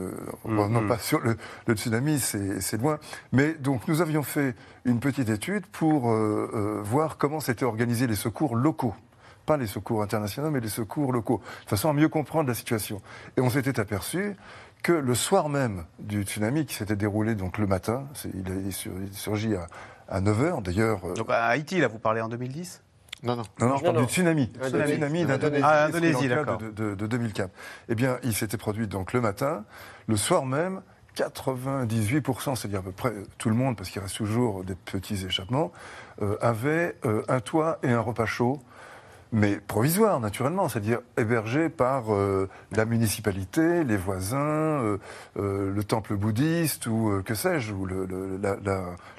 [SPEAKER 5] revenons pas sur le, le tsunami, c'est c'est loin. Mais donc nous avions fait une petite étude pour voir comment s'étaient organisés les secours locaux pas les secours internationaux, mais les secours locaux, de façon à mieux comprendre la situation. Et on s'était aperçu que le soir même du tsunami, qui s'était déroulé donc le matin, il il surgit à, à 9h, d'ailleurs... euh,
[SPEAKER 1] Donc à Haïti, là, vous parlez en 2010
[SPEAKER 4] Non, non.
[SPEAKER 5] non, non, je parle
[SPEAKER 3] non.
[SPEAKER 5] du tsunami.
[SPEAKER 3] Ah,
[SPEAKER 5] Le
[SPEAKER 3] Indonésie.
[SPEAKER 5] tsunami d'Indonésie.
[SPEAKER 1] Ah.
[SPEAKER 5] De, de- de 2004. Eh bien, il s'était produit donc le matin. Le soir même, 98%, c'est-à-dire à peu près tout le monde, parce qu'il reste toujours des petits échappements, euh, avait euh, un toit et un repas chaud. Mais provisoire, naturellement, c'est-à-dire hébergé par euh, la municipalité, les voisins, euh, euh, le temple bouddhiste ou que sais-je, ou le-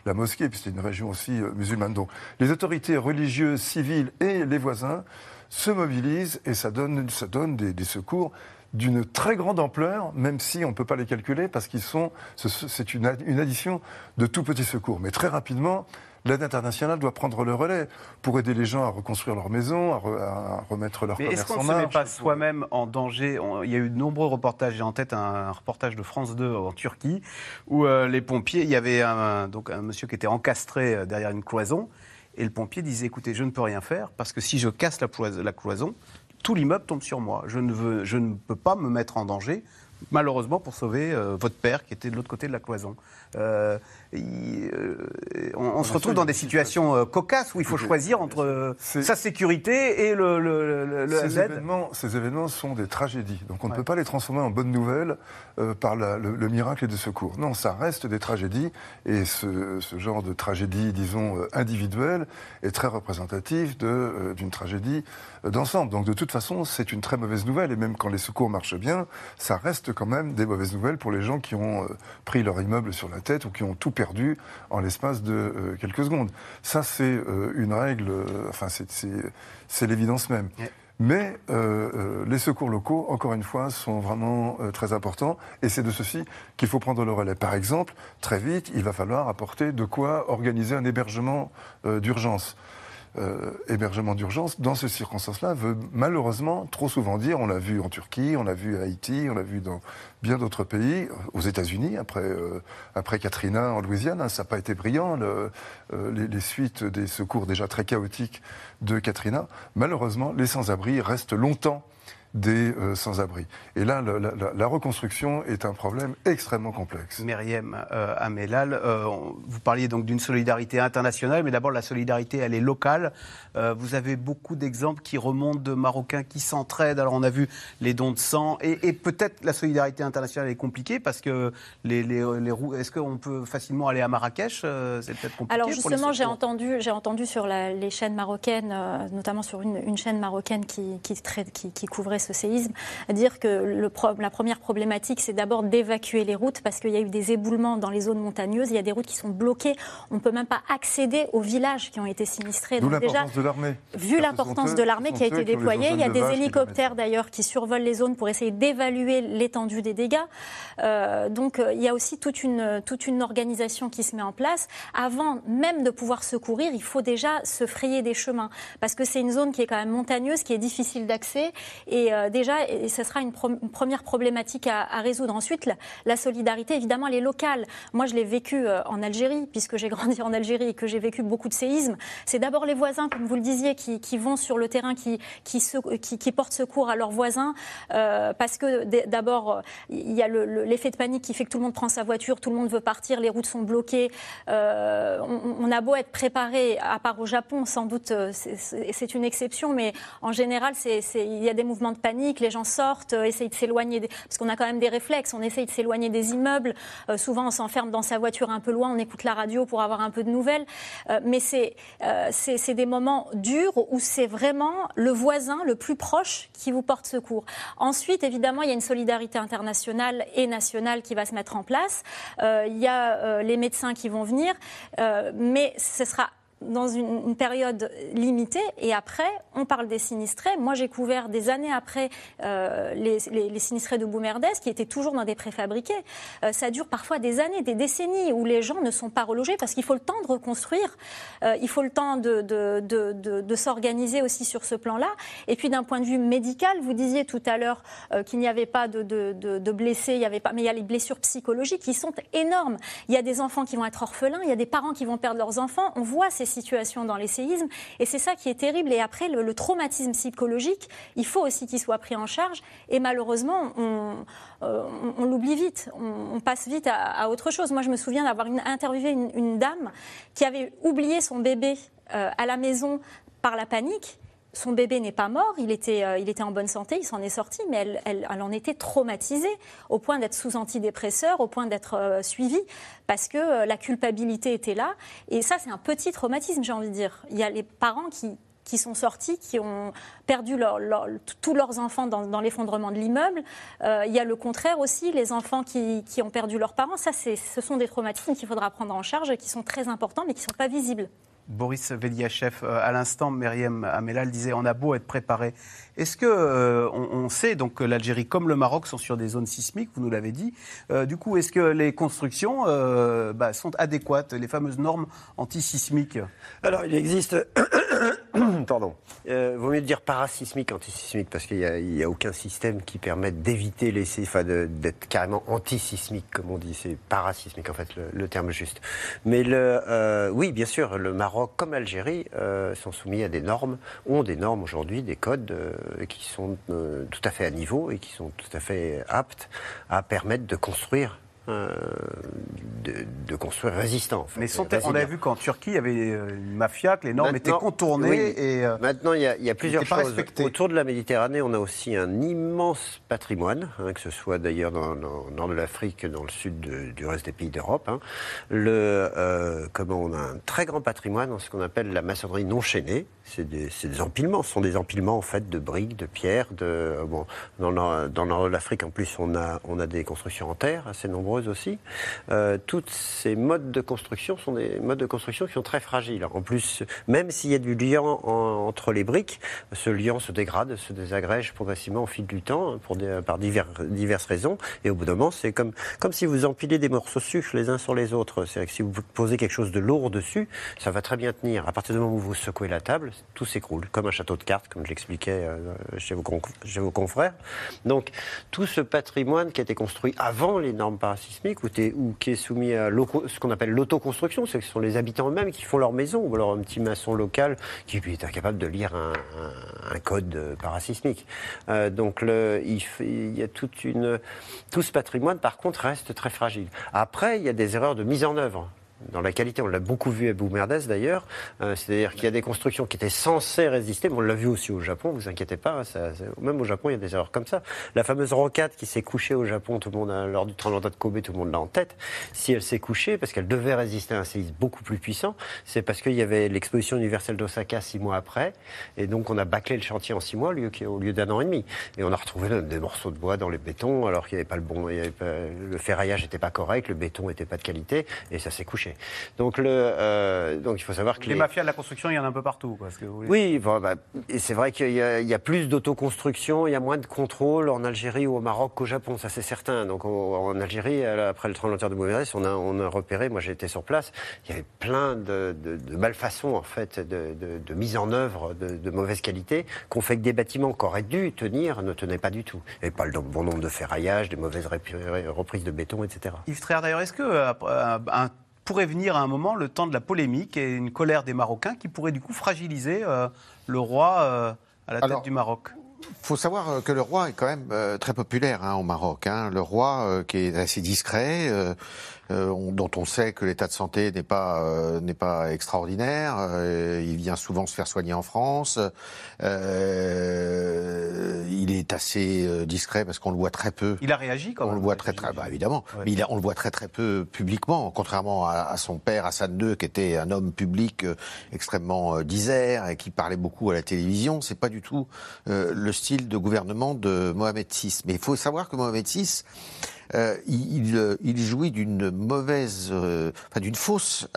[SPEAKER 5] la, mosquée, puis c'était une région aussi musulmane. Donc les autorités religieuses, civiles et les voisins se mobilisent et ça donne, ça donne des secours d'une très grande ampleur, même si on ne peut pas les calculer, parce qu'ils sont, ce- c'est une, ad- une addition de tout petits secours. Mais très rapidement, l'aide internationale doit prendre le relais pour aider les gens à reconstruire leur maison, à, re- à remettre leur
[SPEAKER 1] Mais est-ce
[SPEAKER 5] commerce
[SPEAKER 1] qu'on
[SPEAKER 5] en
[SPEAKER 1] ne se met
[SPEAKER 5] marche.
[SPEAKER 1] pas soi-même en danger? On- Il y a eu de nombreux reportages. J'ai en tête un, un reportage de France 2 en Turquie où euh, les pompiers, il y avait un, donc un monsieur qui était encastré euh, derrière une cloison et le pompier disait écoutez, je ne peux rien faire parce que si je casse la cloison, tout l'immeuble tombe sur moi. Je ne, veux, je ne peux pas me mettre en danger. Malheureusement, pour sauver euh, votre père qui était de l'autre côté de la cloison. Euh, on, on se retrouve dans des situations euh, cocasses où il faut choisir entre euh, sa sécurité et le, le,
[SPEAKER 5] Ces événements, ces événements sont des tragédies. Donc on ne
[SPEAKER 1] Ouais.
[SPEAKER 5] peut pas les transformer en bonnes nouvelles euh, par la- le, le miracle des secours. Non, ça reste des tragédies. Et ce, ce genre de tragédie, disons, euh, individuelle, est très représentatif euh, d'une tragédie euh, d'ensemble. Donc de toute façon, c'est une très mauvaise nouvelle. Et même quand les secours marchent bien, ça reste quand même des mauvaises nouvelles pour les gens qui ont euh, pris leur immeuble sur la tête ou qui ont tout perdu en l'espace de euh, quelques secondes. Ça, c'est euh, une règle, euh, enfin, c'est, l'évidence même.
[SPEAKER 1] Ouais.
[SPEAKER 5] Mais euh, les secours locaux, encore une fois, sont vraiment euh, très importants. Et c'est de ceci qu'il faut prendre le relais. Par exemple, très vite, il va falloir apporter de quoi organiser un hébergement euh, d'urgence. Euh, hébergement d'urgence, dans ces circonstances-là, veut malheureusement trop souvent dire, on l'a vu en Turquie, on l'a vu à Haïti, on l'a vu dans bien d'autres pays, aux États-Unis, après, euh, après Katrina en Louisiane, hein, ça n'a pas été brillant, le- euh, les, les suites des secours déjà très chaotiques de Katrina. Malheureusement, les sans-abri restent longtemps des euh, sans-abri. Et là, la, la- la reconstruction est un problème extrêmement complexe.
[SPEAKER 1] Myriam euh, Amelal, euh, vous parliez donc d'une solidarité internationale, mais d'abord la solidarité, elle est locale. Euh, vous avez beaucoup d'exemples qui remontent de Marocains qui s'entraident. Alors on a vu les dons de sang, et, et peut-être la solidarité internationale est compliquée parce que les, les, est-ce qu'on peut facilement aller à Marrakech Euh, C'est peut-être compliqué.
[SPEAKER 2] Alors justement, j'ai entendu, j'ai entendu sur la- les chaînes marocaines, euh, notamment sur une, une chaîne marocaine qui, qui, trai- qui- qui couvrait ce séisme, dire que le pro- la première problématique, c'est d'abord d'évacuer les routes parce qu'il y a eu des éboulements dans les zones montagneuses. Il y a des routes qui sont bloquées. On ne peut même pas accéder aux villages qui ont été sinistrés. Donc déjà,
[SPEAKER 5] l'importance de l'armée.
[SPEAKER 2] Vu l'importance de l'armée qui a été déployée, il y a des
[SPEAKER 5] vaches
[SPEAKER 2] hélicoptères d'ailleurs qui survolent les zones pour essayer d'évaluer l'étendue des dégâts. Euh, donc euh, il y a aussi toute une, toute une organisation qui se met en place. Avant même de pouvoir secourir, il faut déjà se frayer des chemins parce que c'est une zone qui est quand même montagneuse, qui est difficile d'accès et euh, déjà, et ce sera une, première problématique à, résoudre. Ensuite, la, solidarité, évidemment, elle est locale. Moi, je l'ai vécu euh, en Algérie, puisque j'ai <laughs> grandi en Algérie et que j'ai vécu beaucoup de séismes. C'est d'abord les voisins, comme vous le disiez, qui, vont sur le terrain, qui, portent secours à leurs voisins, euh, parce que d'abord, il y a le- le- l'effet de panique qui fait que tout le monde prend sa voiture, tout le monde veut partir, les routes sont bloquées. On, a beau être préparé, à part au Japon, sans doute, c'est- une exception, mais en général, il y a des mouvements de panique, les gens sortent, euh, essayent de s'éloigner, des- parce qu'on a quand même des réflexes, on essaye de s'éloigner des immeubles. Euh, souvent, on s'enferme dans sa voiture un peu loin, on écoute la radio pour avoir un peu de nouvelles. Euh, mais c'est des moments durs où c'est vraiment le voisin le plus proche qui vous porte secours. Ensuite, évidemment, il y a une solidarité internationale et nationale qui va se mettre en place. Il y a les médecins qui vont venir, mais ce sera dans une, période limitée et après, on parle des sinistrés. Moi, j'ai couvert des années après euh, les, sinistrés de Boumerdès qui étaient toujours dans des préfabriqués. Euh, ça dure parfois des années, des décennies où les gens ne sont pas relogés parce qu'il faut le temps de reconstruire, euh, il faut le temps de s'organiser aussi sur ce plan-là. Et puis d'un point de vue médical, vous disiez tout à l'heure qu'il n'y avait pas de, blessés, il y avait pas, mais il y a les blessures psychologiques qui sont énormes. Il y a des enfants qui vont être orphelins, il y a des parents qui vont perdre leurs enfants. On voit ces dans les séismes. Et c'est ça qui est terrible. Et après, le, traumatisme psychologique, il faut aussi qu'il soit pris en charge. Et malheureusement, on, euh, l'oublie vite. On, passe vite à, autre chose. Moi, je me souviens d'avoir interviewé une, dame qui avait oublié son bébé euh, à la maison par la panique son bébé n'est pas mort, il était, euh, il était en bonne santé, il s'en est sorti, mais elle, elle, en était traumatisée au point d'être sous antidépresseur, au point d'être euh, suivie, parce que euh, la culpabilité était là. Et ça, c'est un petit traumatisme, j'ai envie de dire. Il y a les parents qui, qui sont sortis, qui ont perdu tous leurs enfants dans, l'effondrement de l'immeuble. il y a le contraire aussi, les enfants qui, qui ont perdu leurs parents. Ça, ce sont des traumatismes qu'il faudra prendre en charge, qui sont très importants, mais qui ne sont pas visibles.
[SPEAKER 1] Boris Veliachev, euh, à l'instant, Myriam Amelal disait on a beau être préparé. Est-ce que euh, on, sait donc que l'Algérie comme le Maroc sont sur des zones sismiques, vous nous l'avez dit. Euh, du coup, est-ce que les constructions bah, sont adéquates, les fameuses normes antisismiques?
[SPEAKER 3] Alors, il existe <coughs> Pardon. Euh, vaut mieux dire parasismique, antisismique, parce qu'il n'y a, aucun système qui permette d'éviter les, enfin, d'être carrément antisismique, comme on dit. C'est parasismique, en fait, le, terme juste. Mais le, euh, oui, bien sûr, le Maroc, comme l'Algérie, euh, sont soumis à des normes, ont des normes aujourd'hui, des codes euh, qui sont tout à fait à niveau et qui sont tout à fait aptes à permettre de construire euh, de, construire résistant.
[SPEAKER 1] Mais on a vu qu'en Turquie, il y avait euh, une mafia, que les normes étaient contournées. Et,
[SPEAKER 3] euh, Maintenant, il y a, plusieurs choses. Autour de la Méditerranée, on a aussi un immense patrimoine, hein, que ce soit d'ailleurs dans, le nord de l'Afrique, dans le sud du reste des pays d'Europe. Hein. Le, comment on a un très grand patrimoine dans ce qu'on appelle la maçonnerie non chaînée. C'est des, des, empilements. Ce sont des empilements en fait de briques, de pierres. De, bon, dans, le, dans l'Afrique, en plus, on a, on a des constructions en terre assez nombreuses aussi. Euh, toutes ces modes de construction sont des modes de construction qui sont très fragiles. En plus, même s'il y a du lien entre les briques, ce lien se dégrade, se désagrège progressivement au fil du temps pour des, par diverses raisons. Et au bout d'un moment, c'est comme, comme si vous empilez des morceaux de sucre les uns sur les autres. C'est-à-dire que si vous posez quelque chose de lourd dessus, ça va très bien tenir. À partir du moment où vous secouez la table, tout s'écroule, comme un château de cartes, comme je l'expliquais euh, chez, vos chez vos confrères. Donc, tout ce patrimoine qui a été construit avant les normes parasitaires, sismique ou, ou qui est soumis à ce qu'on appelle l'autoconstruction, ce sont les habitants eux-mêmes qui font leur maison, ou alors un petit maçon local qui lui est incapable de lire un, code parasismique. Euh, donc le, il, y a toute une, tout ce patrimoine, par contre, reste très fragile. Après, il y a des erreurs de mise en œuvre dans la qualité. On l'a beaucoup vu à Boumerdès d'ailleurs. Euh, c'est-à-dire qu'il y a des constructions qui étaient censées résister, mais on l'a vu aussi au Japon, vous inquiétez pas. Même au Japon, il y a des erreurs comme ça. La fameuse rocade qui s'est couchée au Japon, tout le monde a, lors du tremblement de Kobe, tout le monde l'a en tête. Si elle s'est couchée, parce qu'elle devait résister à un séisme beaucoup plus puissant, c'est parce qu'il y avait l'exposition universelle d'Osaka six mois après, et donc on a bâclé le chantier en six mois au lieu, au lieu d'un an et demi. Et on a retrouvé des morceaux de bois dans les bétons, alors qu'il n'y avait pas le bon, le ferraillage n'était pas correct, le béton n'était pas de qualité, et ça s'est couché. Donc, le, euh, donc il faut savoir que
[SPEAKER 1] les, mafias de la construction, il y en a un peu partout. Quoi, que
[SPEAKER 3] Oui, bah, et c'est vrai qu'il y, a plus d'autoconstruction, il y a moins de contrôle en Algérie ou au Maroc qu'au Japon, ça c'est certain. Donc en Algérie, après le tremblement de terre de Boumerdès, on a, on a repéré, moi j'ai été sur place, il y avait plein de, malfaçons en fait, de, mise en œuvre de, mauvaise qualité, qu'on fait que des bâtiments qui auraient dû tenir ne tenaient pas du tout. Il n'y avait pas le bon nombre de ferraillages, des mauvaises reprises de béton, etc.
[SPEAKER 1] Yves Tréard, d'ailleurs, est-ce que euh, un pourrait venir à un moment le temps de la polémique et une colère des Marocains qui pourrait du coup fragiliser euh, le roi euh, à la tête du Maroc
[SPEAKER 4] il faut savoir euh, que le roi est quand même très populaire hein, au Maroc. Hein. Le roi qui est assez discret, euh, dont on sait que l'état de santé n'est pas euh, n'est pas extraordinaire. Euh, il vient souvent se faire soigner en France. il est assez discret parce qu'on le voit très peu.
[SPEAKER 1] Il a réagi quand
[SPEAKER 4] même. On le voit très très, bah, évidemment. Mais il on le voit très très peu publiquement, contrairement à, son père Hassan II, qui était un homme public extrêmement disert et qui parlait beaucoup à la télévision. C'est pas du tout le style de gouvernement de Mohamed VI. Mais il faut savoir que Mohamed VI euh, il, il, jouit d'une mauvaise, enfin d'une fausse,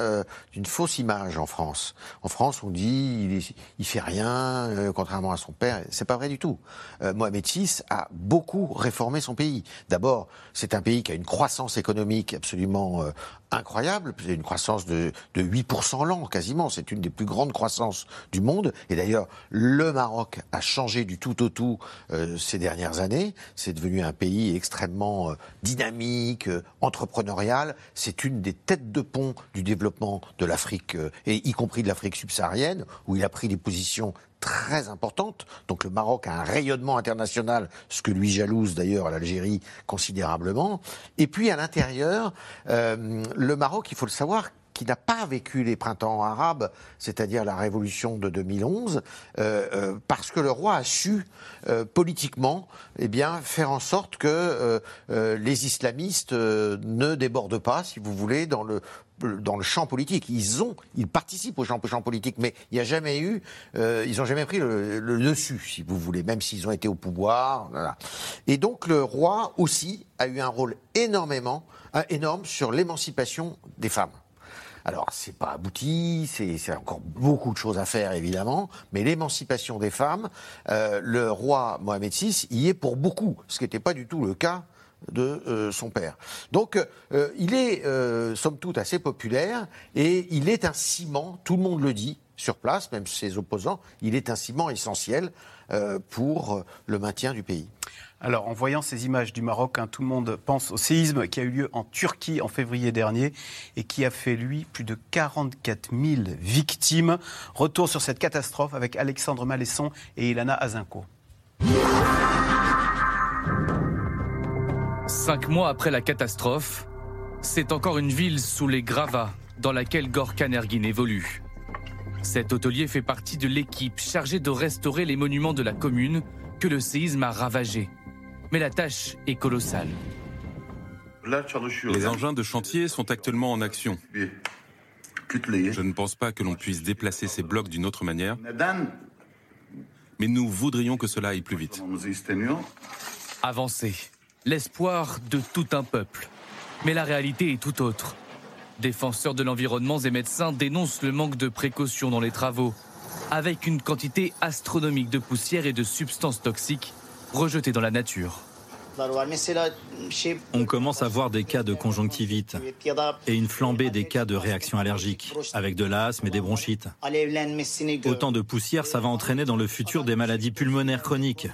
[SPEAKER 4] d'une fausse image en France. En France, on dit il, il fait rien, contrairement à son père. C'est pas vrai du tout. Mohamed VI a beaucoup réformé son pays. D'abord, c'est un pays qui a une croissance économique absolument incroyable, c'est une croissance de, de 8% l'an quasiment, c'est une des plus grandes croissances du monde. Et d'ailleurs, le Maroc a changé du tout au tout euh, ces dernières années. C'est devenu un pays extrêmement euh, dynamique, euh, entrepreneurial. C'est une des têtes de pont du développement de l'Afrique, et y compris de l'Afrique subsaharienne, où il a pris des positions très importante. Donc le Maroc a un rayonnement international, ce que lui jalouse d'ailleurs l'Algérie considérablement. Et puis à l'intérieur, euh, le Maroc, il faut le savoir, qui n'a pas vécu les printemps arabes, c'est-à-dire la révolution de 2011, euh, euh, parce que le roi a su politiquement eh bien, faire en sorte que les islamistes ne débordent pas, si vous voulez, dans le dans le champ politique. Ils ont, ils participent au champ, politique, mais il n'y a jamais eu, euh, ils n'ont jamais pris le, dessus, si vous voulez, même s'ils ont été au pouvoir. Et donc le roi aussi a eu un rôle énormément, euh, énorme sur l'émancipation des femmes. Alors, c'est pas abouti, c'est encore beaucoup de choses à faire, évidemment, mais l'émancipation des femmes, euh, le roi Mohamed VI y est pour beaucoup, ce qui n'était pas du tout le cas de euh, son père. Donc euh, il est, euh, somme toute, assez populaire et il est un ciment, tout le monde le dit sur place, même ses opposants, il est un ciment essentiel pour le maintien du pays.
[SPEAKER 1] Alors, en voyant ces images du Maroc, hein, tout le monde pense au séisme qui a eu lieu en Turquie en février dernier et qui a fait, lui, plus de 44 000 victimes. Retour sur cette catastrophe avec Alexandre Malesson et Ilana Azinko.
[SPEAKER 8] Cinq mois après la catastrophe, c'est encore une ville sous les gravats dans laquelle Gorkan Ergin évolue. Cet hôtelier fait partie de l'équipe chargée de restaurer les monuments de la commune que le séisme a ravagés. Mais la tâche est colossale.
[SPEAKER 7] Les engins de chantier sont actuellement en action. Je ne pense pas que l'on puisse déplacer ces blocs d'une autre manière, mais nous voudrions que cela aille plus vite.
[SPEAKER 8] Avancer, l'espoir de tout un peuple. Mais la réalité est tout autre. Défenseurs de l'environnement et médecins dénoncent le manque de précautions dans les travaux, avec une quantité astronomique de poussière et de substances toxiques rejetées dans la nature.
[SPEAKER 9] On commence à voir des cas de conjonctivite et une flambée des cas de réactions allergiques, avec de l'asthme et des bronchites. Autant de poussière, ça va entraîner dans le futur des maladies pulmonaires chroniques.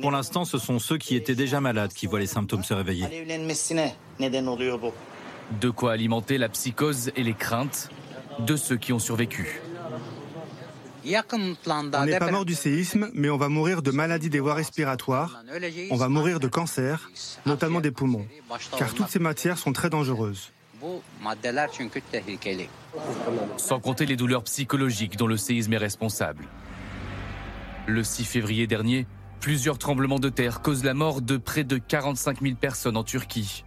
[SPEAKER 9] Pour l'instant, ce sont ceux qui étaient déjà malades qui voient les symptômes se réveiller.
[SPEAKER 8] De quoi alimenter la psychose et les craintes de ceux qui ont survécu.
[SPEAKER 10] On n'est pas mort du séisme, mais on va mourir de maladies des voies respiratoires, on va mourir de cancer, notamment des poumons, car toutes ces matières sont très dangereuses.
[SPEAKER 8] Sans compter les douleurs psychologiques dont le séisme est responsable. Le 6 février dernier, Plusieurs tremblements de terre causent la mort de près de 45 000 personnes en Turquie.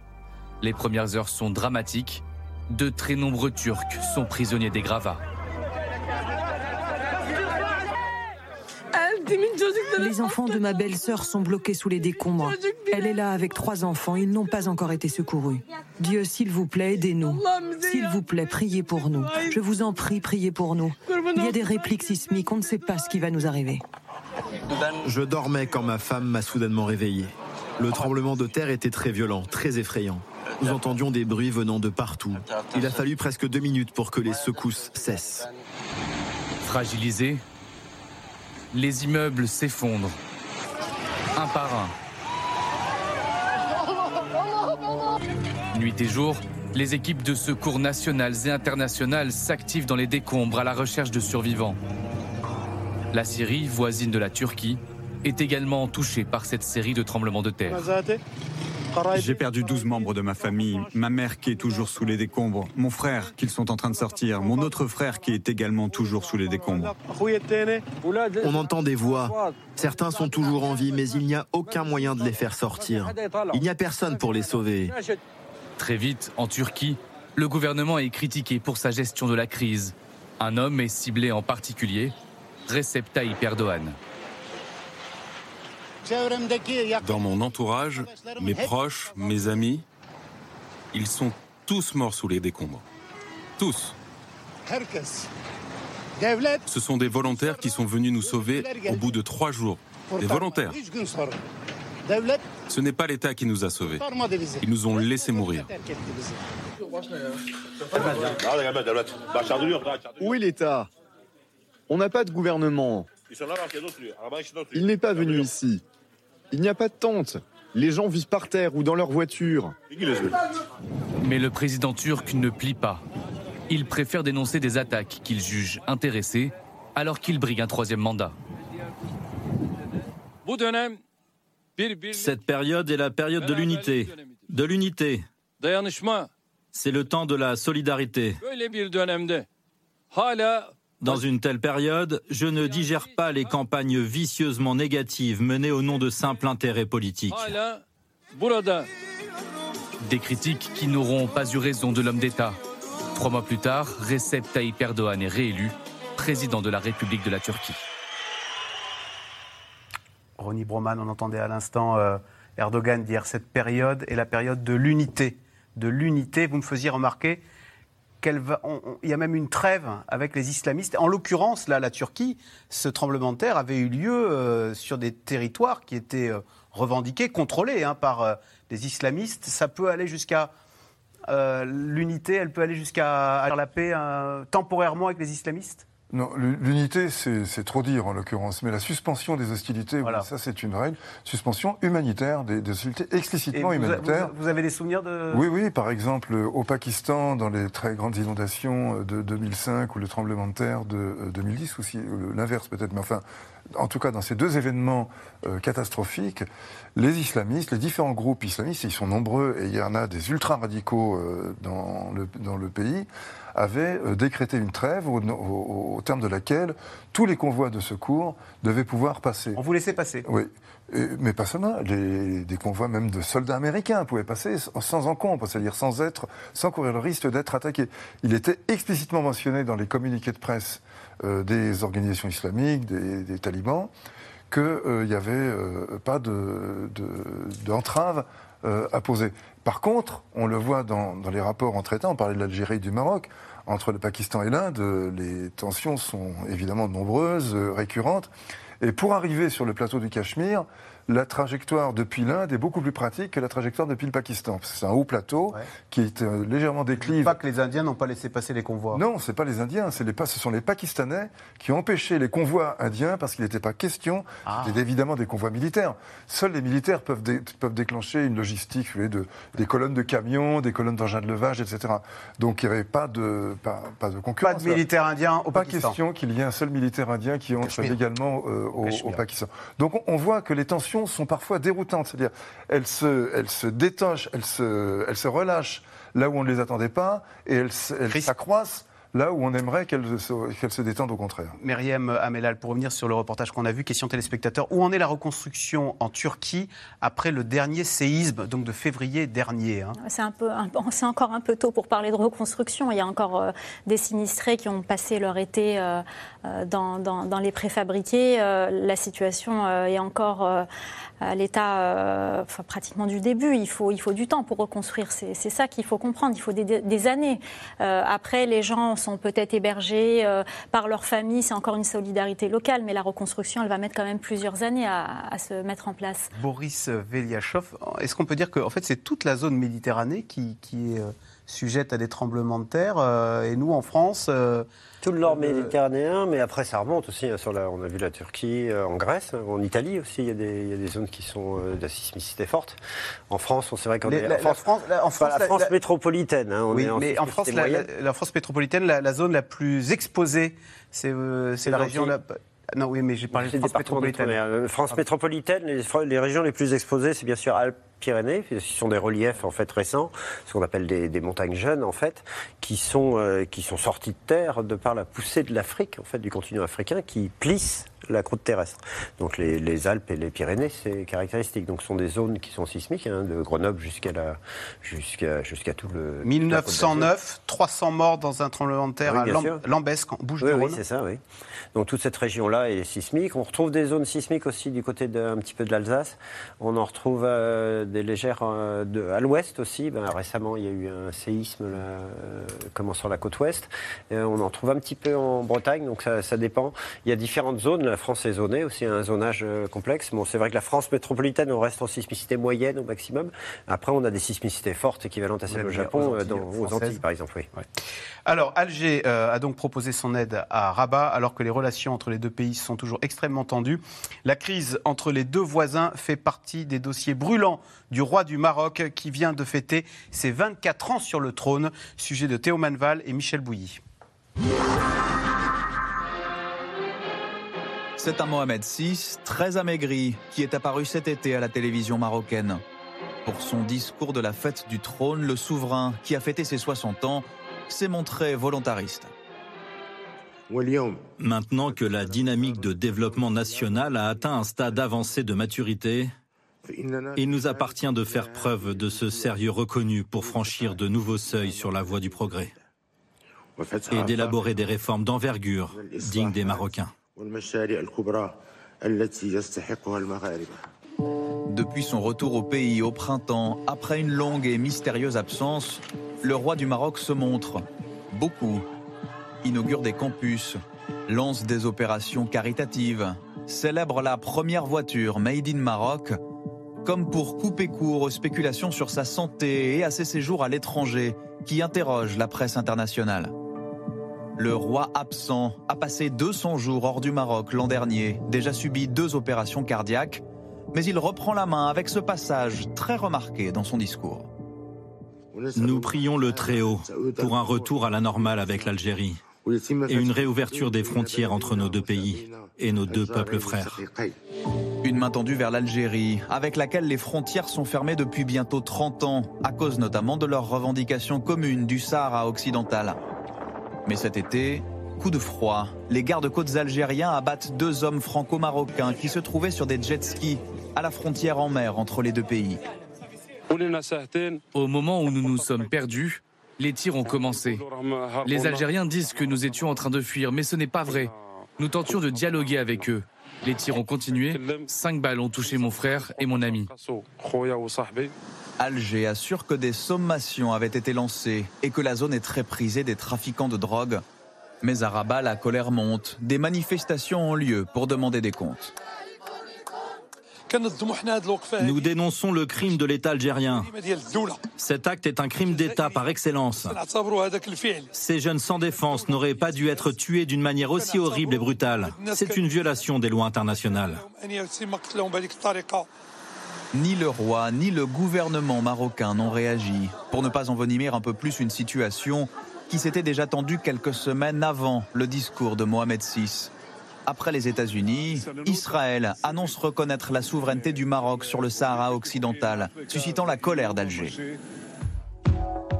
[SPEAKER 8] Les premières heures sont dramatiques. De très nombreux Turcs sont prisonniers des gravats.
[SPEAKER 11] Les enfants de ma belle-sœur sont bloqués sous les décombres. Elle est là avec trois enfants. Ils n'ont pas encore été secourus. Dieu, s'il vous plaît, aidez-nous. S'il vous plaît, priez pour nous. Je vous en prie, priez pour nous. Il y a des répliques sismiques. On ne sait pas ce qui va nous arriver.
[SPEAKER 12] Je dormais quand ma femme m'a soudainement réveillé. Le tremblement de terre était très violent, très effrayant. Nous entendions des bruits venant de partout. Il a fallu presque deux minutes pour que les secousses cessent.
[SPEAKER 8] Fragilisés, les immeubles s'effondrent, un par un. Nuit et jour, les équipes de secours nationales et internationales s'activent dans les décombres à la recherche de survivants. La Syrie, voisine de la Turquie, est également touchée par cette série de tremblements de terre.
[SPEAKER 13] J'ai perdu 12 membres de ma famille, ma mère qui est toujours sous les décombres, mon frère qu'ils sont en train de sortir, mon autre frère qui est également toujours sous les décombres.
[SPEAKER 12] On entend des voix. Certains sont toujours en vie, mais il n'y a aucun moyen de les faire sortir. Il n'y a personne pour les sauver.
[SPEAKER 8] Très vite, en Turquie, le gouvernement est critiqué pour sa gestion de la crise. Un homme est ciblé en particulier, Recep Tayyip Erdogan.
[SPEAKER 7] Dans mon entourage, mes proches, mes amis, ils sont tous morts sous les décombres. Tous. Ce sont des volontaires qui sont venus nous sauver au bout de trois jours. Des volontaires. Ce n'est pas l'État qui nous a sauvés. Ils nous ont laissés mourir.
[SPEAKER 14] Où est l'État? On n'a pas de gouvernement. Il n'est pas venu ici. Il n'y a pas de tente. Les gens vivent par terre ou dans leur voiture.
[SPEAKER 8] Mais le président turc ne plie pas. Il préfère dénoncer des attaques qu'il juge intéressées alors qu'il brigue un troisième mandat.
[SPEAKER 9] Cette période est la période de l'unité. De l'unité. C'est le temps de la solidarité. Dans une telle période, je ne digère pas les campagnes vicieusement négatives menées au nom de simples intérêts politiques.
[SPEAKER 8] Des critiques qui n'auront pas eu raison de l'homme d'État. Trois mois plus tard, Recep Tayyip Erdogan est réélu président de la République de la Turquie.
[SPEAKER 1] Ronnie Broman, on entendait à l'instant euh, Erdogan dire cette période est la période de l'unité. De l'unité, vous me faisiez remarquer qu'il y a même une trêve avec les islamistes. En l'occurrence, là, la Turquie, ce tremblement de terre avait eu lieu euh, sur des territoires qui étaient euh, revendiqués, contrôlés hein, par des islamistes. Ça peut aller jusqu'à l'unité, elle peut aller jusqu'à la paix temporairement avec les islamistes?
[SPEAKER 5] Non, l'unité, c'est trop dire en l'occurrence, mais la suspension des hostilités, ça c'est une règle, suspension humanitaire, des, hostilités explicitement humanitaires.
[SPEAKER 1] Vous, avez des souvenirs de...
[SPEAKER 5] Oui, oui, par exemple au Pakistan, dans les très grandes inondations de 2005 ou le tremblement de terre de 2010, euh, aussi l'inverse peut-être, mais enfin, en tout cas dans ces deux événements euh, catastrophiques, les islamistes, les différents groupes islamistes, ils sont nombreux et il y en a des ultra-radicaux euh, dans, le, dans le pays, avait euh, décrété une trêve au, terme de laquelle tous les convois de secours devaient pouvoir passer.
[SPEAKER 1] On vous laissait passer
[SPEAKER 5] Oui. mais pas seulement, des convois même de soldats américains pouvaient passer sans encombre, c'est-à-dire sans être, sans courir le risque d'être attaqués. Il était explicitement mentionné dans les communiqués de presse des organisations islamiques, des, talibans, qu'il euh, n'y avait pas d'entrave de, à poser. Par contre, on le voit dans, dans les rapports en traitant, on parlait de l'Algérie et du Maroc, entre le Pakistan et l'Inde, les tensions sont évidemment nombreuses, récurrentes. Et pour arriver sur le plateau du Cachemire, la trajectoire depuis l'Inde est beaucoup plus pratique que la trajectoire depuis le Pakistan. C'est un haut plateau qui est euh, légèrement déclive.
[SPEAKER 1] Pas que les Indiens n'ont pas laissé passer les convois.
[SPEAKER 5] Non, c'est pas les Indiens, c'est les, ce sont les Pakistanais qui ont empêché les convois indiens parce qu'il n'était pas question, ah. évidemment des convois militaires. Seuls les militaires peuvent, peuvent déclencher une logistique de, des colonnes de camions, des colonnes d'engins de levage, etc. Donc il n'y avait pas de, pas, de concurrence.
[SPEAKER 1] Pas de militaires indiens au
[SPEAKER 5] pas Pakistan. Pas question qu'il y ait un seul militaire indien qui entre légalement euh, au, au, Pakistan. Donc on voit que les tensions sont parfois déroutantes. C'est-à-dire, elles se, elles se détochent, elles se, elles se relâchent là où on ne les attendait pas et elles s'accroissent là où on aimerait qu'elle se, détende au contraire.
[SPEAKER 1] Myriam Amelal, pour revenir sur le reportage qu'on a vu, question téléspectateur, où en est la reconstruction en Turquie après le dernier séisme, donc de février dernier
[SPEAKER 2] hein? C'est un peu, <laughs> c'est encore un peu tôt pour parler de reconstruction. Il y a encore euh, des sinistrés qui ont passé leur été euh, euh, dans, dans, les préfabriqués. la situation est encore à l'état enfin, pratiquement du début. Il faut, il faut du temps pour reconstruire. C'est ça qu'il faut comprendre. Il faut des, des années. après, les gens sont peut-être hébergés euh, par leur famille. C'est encore une solidarité locale, mais la reconstruction, elle va mettre quand même plusieurs années à, se mettre en place.
[SPEAKER 1] Boris Veliachov, est-ce qu'on peut dire que en fait, c'est toute la zone Méditerranée qui, est euh, sujette à des tremblements de terre euh, Et nous, en France
[SPEAKER 3] tout le nord méditerranéen, mais après ça remonte aussi. Hein, sur la, on a vu la Turquie, en Grèce, en Italie aussi, il y a des, zones qui sont de sismicité forte. En France, on sait vrai qu'on est
[SPEAKER 1] en France, en France,
[SPEAKER 3] la, France métropolitaine. Hein,
[SPEAKER 1] oui, mais en France, la, France métropolitaine, la, zone la plus exposée, c'est la région.
[SPEAKER 3] Non, oui, mais j'ai parlé de France métropolitaine. France métropolitaine, les, les, régions les plus exposées, c'est bien sûr Alpes, Pyrénées. Ce sont des reliefs en fait récents, ce qu'on appelle des, montagnes jeunes en fait, qui sont, euh, qui sont sorties de terre de par la poussée de l'Afrique, en fait, du continent africain, qui plissent la croûte terrestre. Donc les, Alpes et les Pyrénées, c'est caractéristique. Donc ce sont des zones qui sont sismiques, hein, de Grenoble jusqu'à la, jusqu'à, jusqu'à tout le.
[SPEAKER 1] 1909, 300 morts dans un tremblement de terre à Lambesque, en Bouches-du-Rhône.
[SPEAKER 3] Oui, c'est ça, oui. Donc toute cette région-là est sismique. On retrouve des zones sismiques aussi du côté d'un petit peu de l'Alsace. On en retrouve euh, des légères euh, de, à l'ouest aussi. Ben, récemment, il y a eu un séisme là, euh, commençant sur la côte ouest. on en trouve un petit peu en Bretagne, donc ça, ça dépend. Il y a différentes zones. La France est zonée aussi, un zonage complexe. Bon, c'est vrai que la France métropolitaine, on reste en sismicité moyenne au maximum. Après, on a des sismicités fortes équivalentes à celles au Japon, aux dans, aux Antilles par exemple. Oui.
[SPEAKER 1] Alors, Alger a donc proposé son aide à Rabat, alors que les relations entre les deux pays sont toujours extrêmement tendues. La crise entre les deux voisins fait partie des dossiers brûlants du roi du Maroc qui vient de fêter ses 24 ans sur le trône. Sujet de Théo Manval et Michel Bouilly.
[SPEAKER 15] C'est un Mohamed VI très amaigri qui est apparu cet été à la télévision marocaine. Pour son discours de la fête du trône, le souverain, qui a fêté ses 60 ans, s'est montré volontariste.
[SPEAKER 9] Maintenant que la dynamique de développement national a atteint un stade avancé de maturité, il nous appartient de faire preuve de ce sérieux reconnu pour franchir de nouveaux seuils sur la voie du progrès et d'élaborer des réformes d'envergure dignes des Marocains.
[SPEAKER 15] Depuis son retour au pays au printemps, après une longue et mystérieuse absence, le roi du Maroc se montre beaucoup inaugure des campus, lance des opérations caritatives, célèbre la première voiture Made in Maroc, comme pour couper court aux spéculations sur sa santé et à ses séjours à l'étranger qui interrogent la presse internationale. Le roi absent a passé 200 jours hors du Maroc l'an dernier, déjà subi deux opérations cardiaques, mais il reprend la main avec ce passage très remarqué dans son discours.
[SPEAKER 9] Nous prions le Très-Haut pour un retour à la normale avec l'Algérie et une réouverture des frontières entre nos deux pays et nos deux peuples frères.
[SPEAKER 15] Une main tendue vers l'Algérie, avec laquelle les frontières sont fermées depuis bientôt 30 ans, à cause notamment de leurs revendications communes du Sahara occidental. Mais cet été, coup de froid, les gardes-côtes algériens abattent deux hommes franco-marocains qui se trouvaient sur des jet skis à la frontière en mer entre les deux pays.
[SPEAKER 8] Au moment où nous nous sommes perdus, les tirs ont commencé. Les Algériens disent que nous étions en train de fuir, mais ce n'est pas vrai. Nous tentions de dialoguer avec eux. Les tirs ont continué. Cinq balles ont touché mon frère et mon ami.
[SPEAKER 15] Alger assure que des sommations avaient été lancées et que la zone est très prisée des trafiquants de drogue. Mais à Rabat, la colère monte. Des manifestations ont lieu pour demander des comptes.
[SPEAKER 9] Nous dénonçons le crime de l'État algérien. Cet acte est un crime d'État par excellence. Ces jeunes sans défense n'auraient pas dû être tués d'une manière aussi horrible et brutale. C'est une violation des lois internationales.
[SPEAKER 15] Ni le roi, ni le gouvernement marocain n'ont réagi pour ne pas envenimer un peu plus une situation qui s'était déjà tendue quelques semaines avant le discours de Mohamed VI. Après les États-Unis, Israël annonce reconnaître la souveraineté du Maroc sur le Sahara occidental, suscitant la colère d'Alger.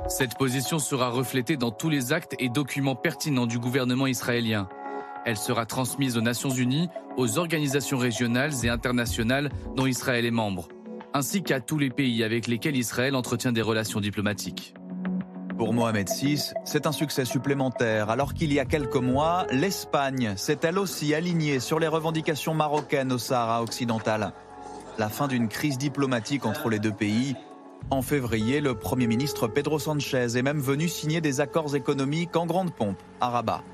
[SPEAKER 8] Cette position sera reflétée dans tous les actes et documents pertinents du gouvernement israélien. Elle sera transmise aux Nations Unies, aux organisations régionales et internationales dont Israël est membre, ainsi qu'à tous les pays avec lesquels Israël entretient des relations diplomatiques.
[SPEAKER 15] Pour Mohamed VI, c'est un succès supplémentaire, alors qu'il y a quelques mois, l'Espagne s'est elle aussi alignée sur les revendications marocaines au Sahara occidental. La fin d'une crise diplomatique entre les deux pays. En février, le Premier ministre Pedro Sanchez est même venu signer des accords économiques en grande pompe à Rabat.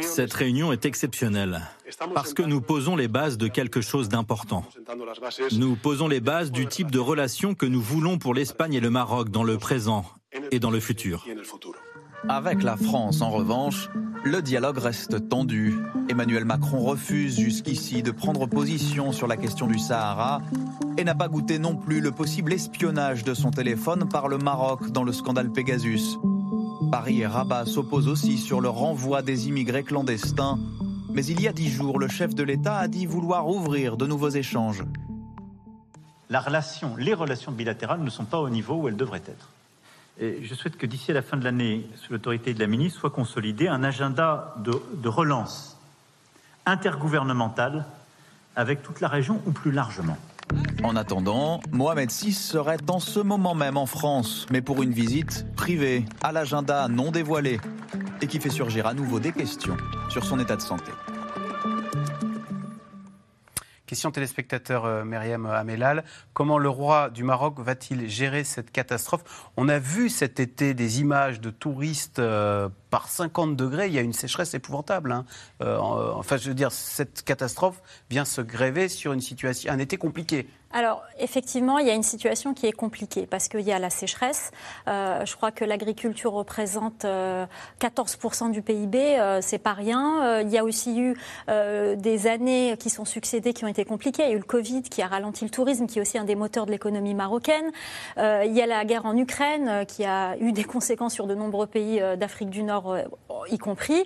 [SPEAKER 9] Cette réunion est exceptionnelle parce que nous posons les bases de quelque chose d'important. Nous posons les bases du type de relation que nous voulons pour l'Espagne et le Maroc dans le présent et dans le futur.
[SPEAKER 15] Avec la France, en revanche, le dialogue reste tendu. Emmanuel Macron refuse jusqu'ici de prendre position sur la question du Sahara et n'a pas goûté non plus le possible espionnage de son téléphone par le Maroc dans le scandale Pegasus. Paris et Rabat s'opposent aussi sur le renvoi des immigrés clandestins. Mais il y a dix jours, le chef de l'État a dit vouloir ouvrir de nouveaux échanges.
[SPEAKER 16] la relation, les relations bilatérales ne sont pas au niveau où elles devraient être. Et je souhaite que d'ici à la fin de l'année, sous l'autorité de la ministre, soit consolidé un agenda de, de relance intergouvernementale avec toute la région ou plus largement.
[SPEAKER 15] En attendant, Mohamed VI serait en ce moment même en France, mais pour une visite privée, à l'agenda non dévoilé, et qui fait surgir à nouveau des questions sur son état de santé.
[SPEAKER 1] Question téléspectateur euh, Myriam Amelal. Comment le roi du Maroc va-t-il gérer cette catastrophe? On a vu cet été des images de touristes euh, par 50 degrés. Il y a une sécheresse épouvantable. Hein. Euh, enfin, je veux dire, cette catastrophe vient se gréver sur une situation, un été compliqué.
[SPEAKER 2] Alors, effectivement, il y a une situation qui est compliquée parce qu'il y a la sécheresse. Euh, je crois que l'agriculture représente 14% euh, du PIB, euh, c'est pas rien. il y a aussi eu des années qui sont succédées qui ont été compliquées. Il y a eu le Covid qui a ralenti le tourisme, qui est aussi un des moteurs de l'économie marocaine. il y a la guerre en Ukraine qui a eu des conséquences sur de nombreux pays d'Afrique du Nord, y compris.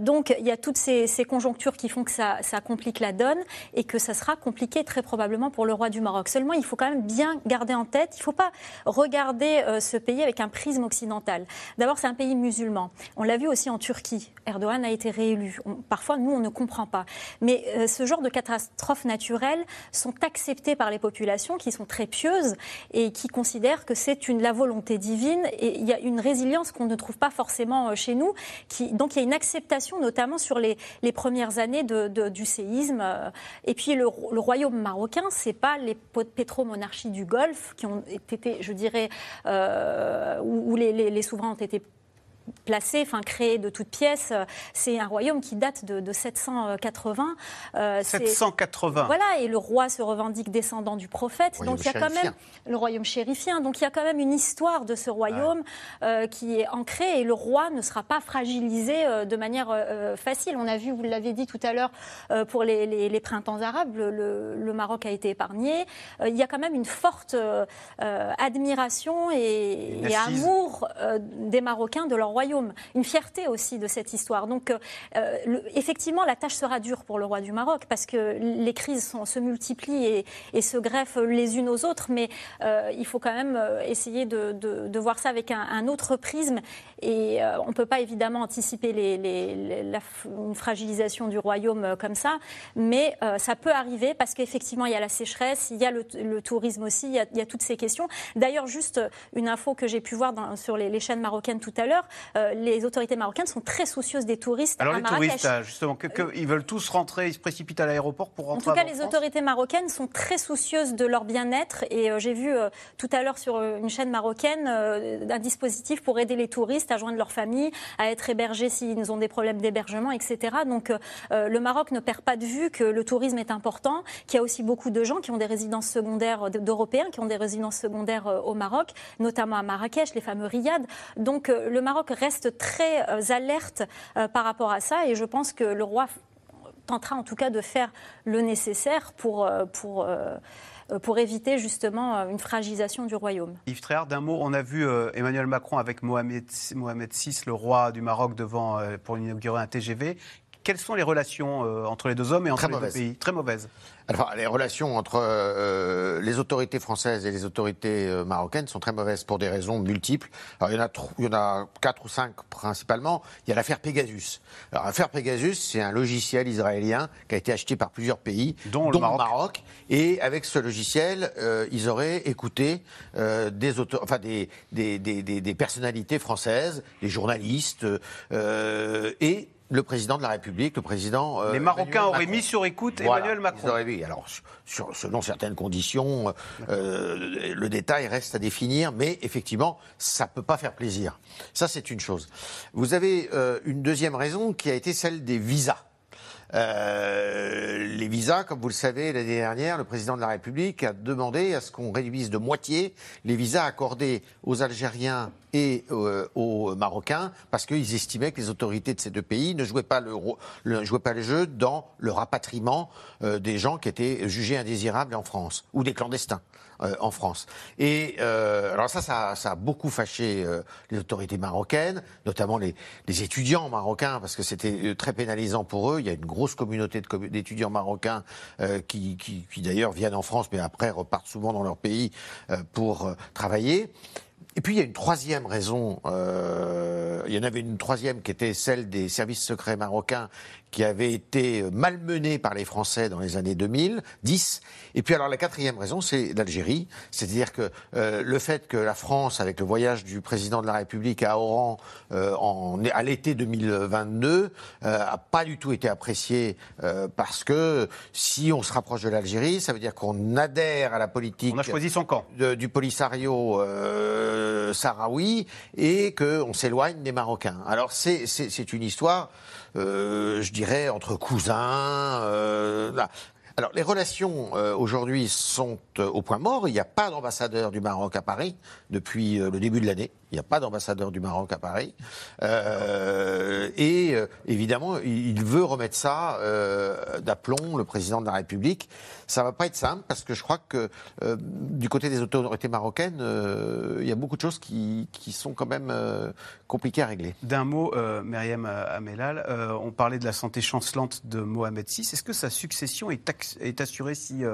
[SPEAKER 2] donc, il y a toutes ces, conjonctures qui font que ça, complique la donne et que ça sera compliqué très probablement pour le du Maroc. Seulement, il faut quand même bien garder en tête, il ne faut pas regarder euh, ce pays avec un prisme occidental. D'abord, c'est un pays musulman. On l'a vu aussi en Turquie. Erdogan a été réélu. parfois, nous, on ne comprend pas. Mais euh, ce genre de catastrophes naturelles sont acceptées par les populations qui sont très pieuses et qui considèrent que c'est la volonté divine. Et il y a une résilience qu'on ne trouve pas forcément euh, chez nous. Donc, il y a une acceptation, notamment sur les, les premières années de, du séisme. Et puis, le, le royaume marocain, c'est pas les pétromonarchies du Golfe qui ont été, je dirais, euh, où, les, les, souverains ont été placé, enfin créé de toutes pièces. C'est un royaume qui date de, 780.
[SPEAKER 1] 780.
[SPEAKER 2] Euh, voilà, et le roi se revendique descendant du prophète. donc il y a quand même le royaume chérifien. Donc il y a quand même une histoire de ce royaume euh, qui est ancrée et le roi ne sera pas fragilisé euh, de manière facile. On a vu, vous l'avez dit tout à l'heure, pour les, printemps arabes, le, Maroc a été épargné. il y a quand même une forte admiration et, et amour des Marocains de leur royaume, une fierté aussi de cette histoire. Donc, euh, euh, effectivement, la tâche sera dure pour le roi du Maroc parce que les crises se multiplient et, se greffent les unes aux autres, mais euh, il faut quand même essayer de, voir ça avec un, autre prisme. Et on ne peut pas évidemment anticiper une fragilisation du royaume comme ça, mais ça peut arriver parce qu'effectivement, il y a la sécheresse, il y a le, tourisme aussi, il y, a, toutes ces questions. D'ailleurs, juste une info que j'ai pu voir sur les chaînes marocaines tout à l'heure, euh, les autorités marocaines sont très soucieuses des touristes
[SPEAKER 1] Alors
[SPEAKER 2] à
[SPEAKER 1] les touristes, justement, ils veulent tous rentrer, ils se précipitent à l'aéroport pour rentrer.
[SPEAKER 2] En tout cas, les autorités marocaines sont très soucieuses de leur bien-être et euh, j'ai vu euh, tout à l'heure sur une chaîne marocaine un dispositif pour aider les touristes à joindre leur famille, à être hébergés s'ils ont des problèmes d'hébergement, etc. Donc le Maroc ne perd pas de vue que le tourisme est important, qu'il y a aussi beaucoup de gens qui ont des résidences secondaires d'Européens qui ont des résidences secondaires au Maroc, notamment à Marrakech, les fameux Riyad. Donc le Maroc reste très euh, alerte euh, par rapport à ça et je pense que le roi tentera en tout cas de faire le nécessaire pour, euh, éviter justement une fragilisation du royaume.
[SPEAKER 1] Yves Tréhard, d'un mot, on a vu Emmanuel Macron avec Mohamed, Mohamed VI, le roi du Maroc, devant pour inaugurer un TGV. Quelles sont les relations euh, entre les deux hommes et entre les deux pays Très mauvaises.
[SPEAKER 4] Alors, les relations entre euh, les autorités françaises et les autorités euh, marocaines sont très mauvaises pour des raisons multiples. Alors, il y en a, il y en a quatre ou cinq principalement. Il y a l'affaire Pegasus. Alors, l'affaire Pegasus, c'est un logiciel israélien qui a été acheté par plusieurs pays, dont, le Maroc. Et avec ce logiciel, ils auraient écouté des, enfin, des, des, des, des, personnalités françaises, des journalistes, et le président de la République, le président.
[SPEAKER 1] Euh, les Marocains auraient mis sur écoute Emmanuel Macron.
[SPEAKER 4] Alors, selon certaines conditions, euh, le détail reste à définir, mais effectivement, ça peut pas faire plaisir. Ça, c'est une chose. Vous avez euh, une deuxième raison qui a été celle des visas. Euh, les visas, comme vous le savez, l'année dernière, le président de la République a demandé à ce qu'on réduise de moitié les visas accordés aux Algériens et euh, aux Marocains parce qu'ils estimaient que les autorités de ces deux pays ne jouaient pas le, jeu dans le rapatriement euh, des gens qui étaient jugés indésirables en France ou des clandestins. En France. Et alors ça, ça, a beaucoup fâché les autorités marocaines, notamment les, étudiants marocains, parce que c'était très pénalisant pour eux. Il y a une grosse communauté d'étudiants marocains qui, qui d'ailleurs viennent en France, mais après repartent souvent dans leur pays pour travailler. Et puis il y a une troisième raison, euh, il y en avait une troisième qui était celle des services secrets marocains qui avait été malmené par les Français dans les années 2010. Et puis alors la quatrième raison, c'est l'Algérie. C'est-à-dire que euh, le fait que la France, avec le voyage du président de la République à Oran euh, en, à l'été 2022, euh, a pas du tout été apprécié euh, parce que si on se rapproche de l'Algérie, ça veut dire qu'on adhère à la politique.
[SPEAKER 1] On a choisi son camp.
[SPEAKER 4] du Polisario euh, sahraoui et qu'on s'éloigne des Marocains. Alors c'est une histoire euh, je dirais, entre cousins. Euh, Alors, les relations euh, aujourd'hui sont au point mort. Il n'y a pas d'ambassadeur du Maroc à Paris depuis le début de l'année. Il n'y a pas d'ambassadeur du Maroc à Paris. Euh, et euh, évidemment, il veut remettre ça euh, d'aplomb, le président de la République. Ça ne va pas être simple parce que je crois que du côté des autorités marocaines, il y a beaucoup de choses qui, sont quand même compliquées à régler.
[SPEAKER 1] D'un mot, Myriam Amelal, on parlait de la santé chancelante de Mohamed VI. Est-ce que sa succession est assurée si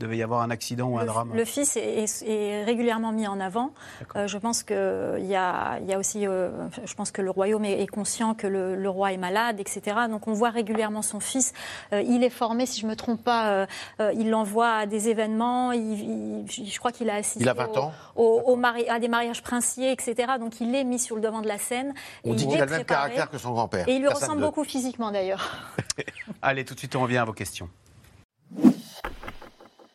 [SPEAKER 1] devait y avoir un accident ou un drame
[SPEAKER 2] Le fils est, régulièrement mis en avant. Euh, je pense qu'il y, y a, aussi, euh, je pense que le royaume est, conscient que le, roi est malade, etc. Donc on voit régulièrement son fils. Euh, il est formé, si je ne me trompe pas, il l'envoie à des événements. Il, je crois qu'il a assisté
[SPEAKER 4] il a 20 ans.
[SPEAKER 2] Au, à des mariages princiers, etc. Donc il est mis sur le devant de la scène.
[SPEAKER 4] On dit qu'il a le même caractère que son grand-père.
[SPEAKER 2] Et il lui ressemble beaucoup physiquement d'ailleurs. <laughs>
[SPEAKER 1] Allez, tout de suite on revient à vos questions.